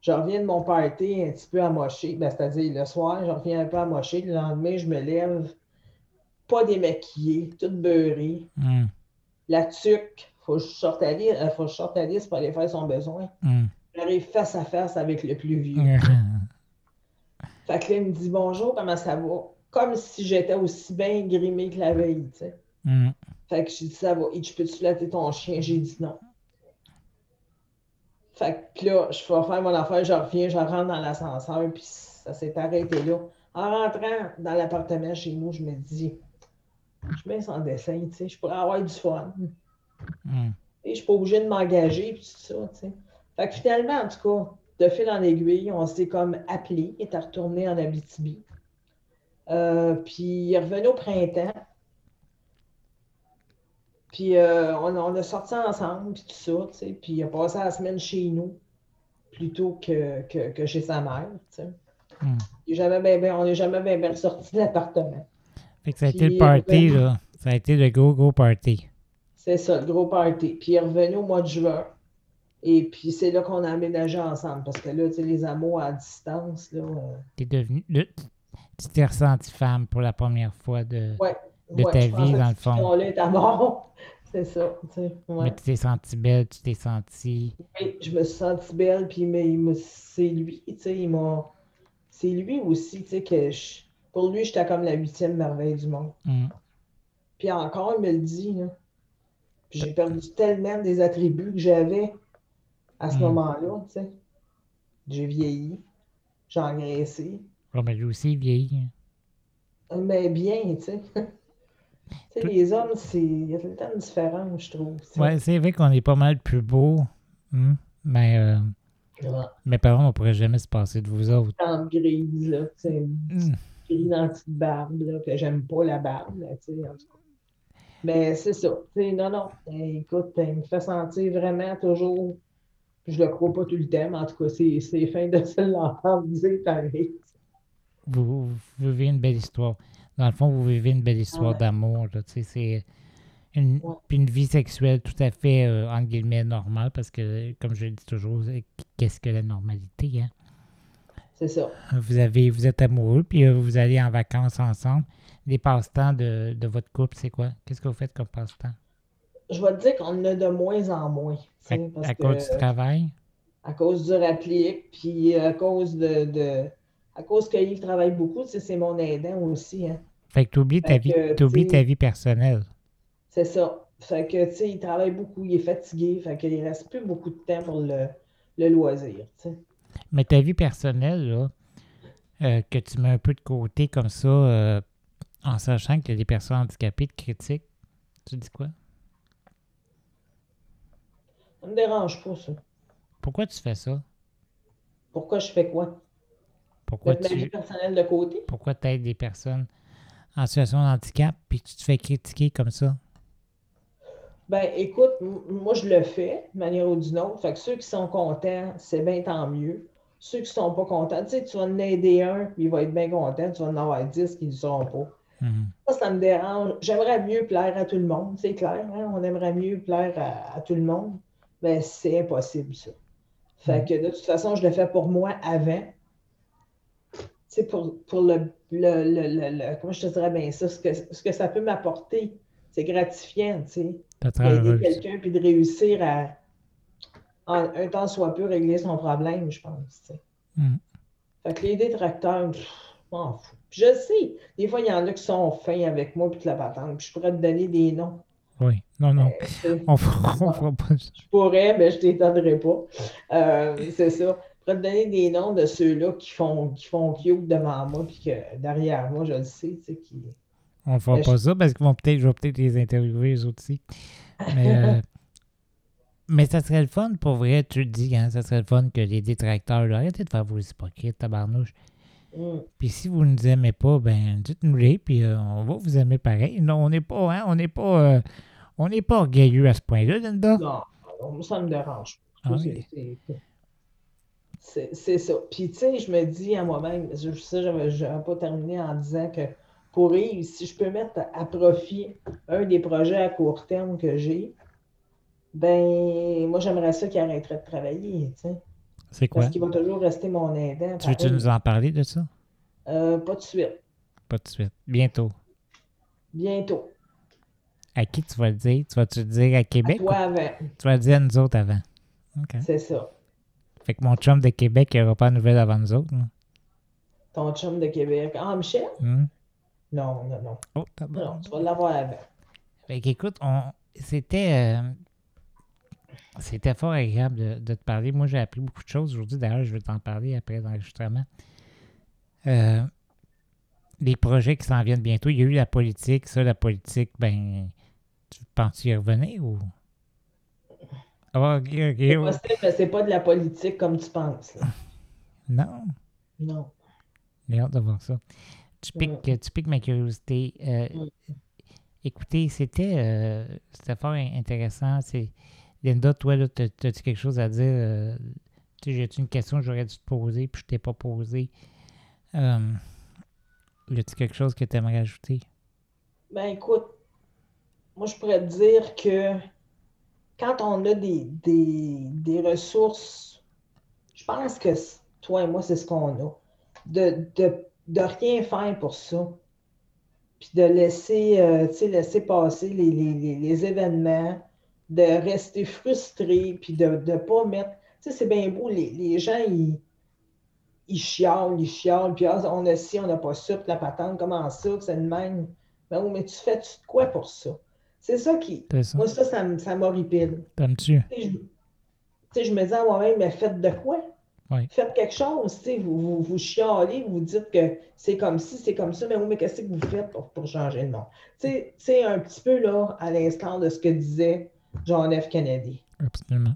S4: je reviens de mon party un petit peu amoché. Ben, c'est-à-dire, le soir, je reviens un peu amoché. Le lendemain, je me lève, pas démaquillée, toute beurrée.
S3: Mhm.
S4: La tuque, faut que je sorte à liste, faut que je sorte à liste pour aller faire son besoin.
S3: Mhm.
S4: J'arrive face à face avec le plus vieux.
S3: Mhm.
S4: Fait que là, il me dit bonjour, comment ça va? Comme si j'étais aussi bien grimée que la veille, tu sais.
S3: Mhm.
S4: Fait que j'ai dit ça va. Dit, je peux-tu flatter ton chien? J'ai dit non. Fait que là, je vais faire mon affaire, je reviens, je rentre dans l'ascenseur, puis ça s'est arrêté là. En rentrant dans l'appartement chez nous, je me dis, je mets son dessin, tu sais, je pourrais avoir du fun.
S3: Mhm.
S4: Et je suis pas obligée de m'engager, puis tout ça, tu sais. Fait que finalement, en tout cas, de fil en aiguille, on s'est comme appelé, il était retourné en Abitibi. Euh, puis il est revenu au printemps. Puis euh, on, on a sorti ensemble, puis tout ça, tu sais. Puis il a passé la semaine chez nous, plutôt que, que, que chez sa mère, tu sais.
S3: Mhm.
S4: Jamais ben- ben- on n'est jamais bien ben sorti de l'appartement.
S3: Fait que ça a
S4: Puis,
S3: été le party, là. Ça a été le gros, gros party.
S4: C'est ça, le gros party. Puis il est revenu au mois de juin. Et puis c'est là qu'on a aménagé ensemble. Parce que là, tu sais, les amours à distance, là. euh,
S3: T'es devenu. le- tu t'es ressentie femme pour la première fois de.
S4: ouais.
S3: De
S4: ouais,
S3: ta vie, dans le fond.
S4: On est à mort. C'est ça, tu sais. ouais.
S3: Mais tu t'es sentie belle, tu t'es sentie.
S4: Oui, je me suis sentie belle, puis mais c'est lui, tu sais, il m'a. C'est lui aussi, tu sais, que je- pour lui, j'étais comme la huitième merveille du monde.
S3: Mhm.
S4: Puis encore, il me le dit, là. Puis j'ai perdu tellement des attributs que j'avais à ce
S3: Mm.
S4: moment-là, tu sais. J'ai vieilli, j'ai engraissé,
S3: Bon, ben lui aussi, il vieillit.
S4: mais bien, tu sais. Les hommes, c'est... il y a tout le temps une différence, je trouve.
S3: Ouais, c'est vrai qu'on est pas mal plus beau. Hmm. Mais euh,
S4: Ouais.
S3: mes parents, on pourrait jamais se passer de vous autres.
S4: Tempe grise, là, sais,
S3: Hmm.
S4: petite barbe, là, que j'aime pas la barbe, là, tu sais, en tout cas. Mais c'est ça, tu sais, non, non, écoute, il me fait sentir vraiment toujours, je le crois pas tout le temps, mais en tout cas, c'est c'est fin de se l'entendre dire pareil.
S3: Vous, vous vivez une belle histoire. Dans le fond, vous vivez une belle histoire
S4: Ouais.
S3: d'amour. là, tu sais, C'est une,
S4: Ouais.
S3: une vie sexuelle tout à fait, euh, entre guillemets, normale. Parce que, comme je le dis toujours, qu'est-ce que la normalité? Hein?
S4: C'est ça.
S3: Vous, avez, vous êtes amoureux, puis euh, vous allez en vacances ensemble. Les passe-temps de, de votre couple, c'est quoi? Qu'est-ce que vous faites comme passe-temps?
S4: Je vais te dire qu'on en a de moins en moins,
S3: À,
S4: parce
S3: à
S4: que-
S3: cause du travail?
S4: à cause du rapplique, puis à cause de, de- à cause que Yves travaille beaucoup, c'est mon aidant aussi, hein.
S3: Fait que tu oublies ta vie,
S4: que, tu sais-
S3: ta vie personnelle.
S4: C'est ça. Fait que, tu sais, il travaille beaucoup, il est fatigué, fait qu'il reste plus beaucoup de temps pour le, le loisir, tu sais.
S3: Mais ta vie personnelle, là, euh, que tu mets un peu de côté comme ça, euh, en sachant a des personnes handicapées te critiquent, tu dis quoi?
S4: Ça me dérange pas, ça.
S3: Pourquoi tu fais ça?
S4: Pourquoi je fais quoi?
S3: Pourquoi
S4: Mettre ma vie
S3: tu
S4: personnelle de côté?
S3: pourquoi aides des personnes en situation de handicap puis que tu te fais critiquer comme ça?
S4: Ben, écoute, moi, je le fais, de manière ou d'une autre. Fait que ceux qui sont contents, c'est bien tant mieux. Ceux qui sont pas contents, tu sais, tu vas en aider un, puis il va être bien content. Tu vas en avoir dix qui ne le seront pas.
S3: Mhm.
S4: Ça, ça me dérange. J'aimerais mieux plaire à tout le monde, c'est clair. hein, On aimerait mieux plaire à, à tout le monde. Mais c'est impossible, ça. Fait
S3: Mhm.
S4: que de toute façon, je le fais pour moi avant. Tu sais, pour, pour le, le, le, le- Comment je te dirais bien ça? Ce que, ce que ça peut m'apporter, c'est gratifiant, tu sais. D'aider quelqu'un puis de réussir à, en un temps soit peu, régler son problème, je pense. tu sais.
S3: Mm.
S4: Fait que les détracteurs, je m'en fous. Puis je sais, des fois, il y en a qui sont fins avec moi puis toute la patente. Puis je pourrais te donner des noms.
S3: Oui. Non, non.
S4: Euh,
S3: On fera, on fera pas ça.
S4: je pourrais, mais je t'étonnerai pas. Euh, c'est ça. Je pourrais te donner des noms de ceux-là qui font, qui font cute devant moi puis que derrière moi, je le sais, tu sais, qui...
S3: On fera
S4: Mais
S3: pas ça parce qu'ils vont peut-être, je vais peut-être les interviewer eux autres aussi. Mais, euh, mais ça serait le fun pour vrai, tu le dis, hein, ça serait le fun que les détracteurs, là, arrêtez de faire vos hypocrites, tabarnouche.
S4: Mm.
S3: Puis si vous ne nous aimez pas, ben dites-nous-les, puis euh, on va vous aimer pareil. Non, on n'est pas, hein, on n'est pas, euh, on n'est pas orgueilleux à ce point-là, Linda.
S4: Non, ça me dérange. pas.
S3: Ah
S4: c'est ça. Puis, tu sais, je me dis à moi-même, je sais, j'avais j'avais pas terminé en disant que pour Yves, si je peux mettre à profit un des projets à court terme que j'ai, ben, moi, j'aimerais ça qu'il arrêterait de travailler, tu sais.
S3: C'est quoi?
S4: Parce qu'il va toujours rester mon aidant.
S3: Tu veux-tu nous en parler de ça?
S4: Euh, pas de suite.
S3: Pas de suite. Bientôt.
S4: Bientôt.
S3: À qui tu vas le dire? Tu vas-tu le dire à
S4: À
S3: Québec?
S4: toi avant.
S3: Tu vas le dire à nous autres avant?
S4: C'est ça.
S3: Fait que mon chum de Québec, il n'aura pas de nouvelles avant nous autres.
S4: Ton chum de Québec. Ah, Michel?
S3: Hmm?
S4: Non, non, non.
S3: Oh.
S4: Non, tu vas l'avoir avant.
S3: Fait qu'écoute, on... c'était euh, c'était fort agréable de, de te parler. Moi, j'ai appris beaucoup de choses aujourd'hui. D'ailleurs, je vais t'en parler après l'enregistrement. Euh, les projets qui s'en viennent bientôt. Il y a eu la politique. Ça, la politique, ben, tu penses y revenir ou? Ah, ok, ok.
S4: C'est possible, mais c'est pas de la politique comme tu penses. là.
S3: Non,
S4: Non.
S3: j'ai hâte de voir ça. Tu piques, tu piques ma curiosité. Euh,
S4: Mm.
S3: Écoutez, c'était euh, c'était fort in- intéressant. C'est Linda, toi, là, t'as-tu quelque chose à dire? euh, j'ai-tu une question que j'aurais dû te poser, puis je t'ai pas posé. Euh, y a-tu quelque chose que tu aimerais ajouter?
S4: Ben écoute, moi je pourrais te dire que quand on a des, des, des ressources, je pense que toi et moi, c'est ce qu'on a. De, de, de rien faire pour ça. Puis de laisser, euh, laisser passer les, les, les, événements, de rester frustré, puis de ne pas mettre. Tu sais, c'est bien beau, les, les gens, ils, ils ils chialent, puis ah, on a ci, on n'a pas ça, puis la patente, comment ça, c'est de même. Ben oui, mais tu fais -tu quoi pour ça? C'est ça qui.
S3: C'est ça?
S4: Moi, ça, ça, m'horripile.
S3: T'aimes-tu?
S4: Je, je me dis à moi-même, mais faites de quoi?
S3: Oui.
S4: Faites quelque chose, vous, vous, vous chialez, vous dites que c'est comme ci, c'est comme ça, mais oui, mais qu'est-ce que vous faites pour, pour changer le monde? Tu sais, tu sais, un petit peu là, à l'instant de ce que disait John F. Kennedy.
S3: Absolument.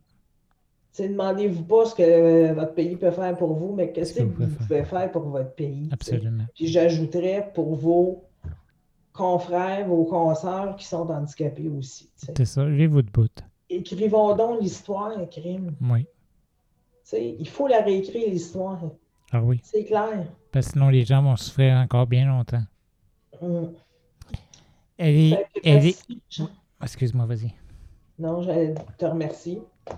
S4: Demandez-vous pas ce que euh, votre pays peut faire pour vous, mais qu'est-ce
S3: Ce que
S4: que
S3: vous pouvez
S4: faire pour votre pays?
S3: Absolument.
S4: Puis j'ajouterais pour vos confrères, vos consoeurs qui sont handicapés aussi. tu.
S3: C'est ça. J'ai vous de bout.
S4: Écrivons donc l'histoire, crime.
S3: Oui.
S4: Tu il faut la réécrire, l'histoire.
S3: Ah oui.
S4: C'est clair.
S3: Parce que sinon, les gens vont souffrir encore bien longtemps.
S4: Hum.
S3: Elle est. Est... Excuse-moi, vas-y.
S4: Non, je te remercie
S3: Ça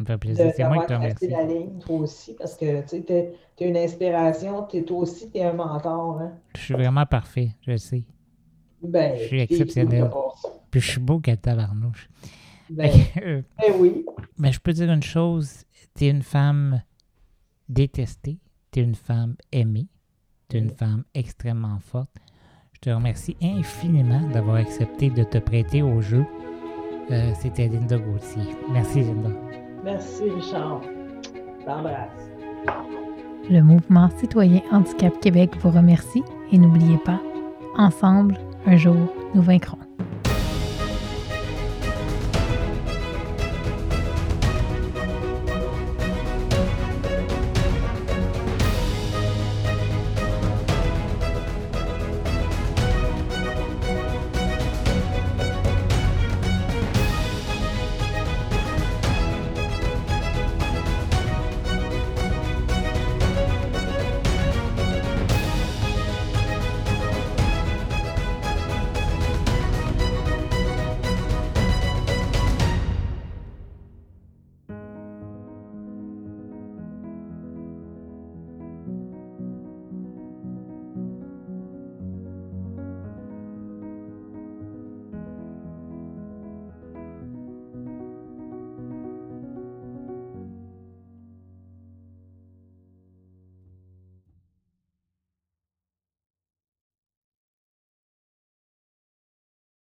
S3: me fait plaisir. C'est moi qui te remercie.
S4: la ligne, toi aussi, parce que tu t'es une inspiration, t'es, toi aussi, tu es un mentor. Hein?
S3: Je suis vraiment parfait, je le sais.
S4: Ben,
S3: Je suis exceptionnel. Puis je suis beau qu'elle tabarnouche.
S4: Ben,
S3: Euh,
S4: ben oui.
S3: Mais je peux dire une chose, t'es une femme détestée, t'es une femme aimée, t'es une
S4: Mm.
S3: femme extrêmement forte. Je te remercie infiniment d'avoir accepté de te prêter au jeu. Euh, C'était Linda Gauthier. Merci Linda.
S4: Merci, Richard. Je t'embrasse.
S2: Le mouvement citoyen Handicap Québec vous remercie et n'oubliez pas, ensemble, un jour, nous vaincrons.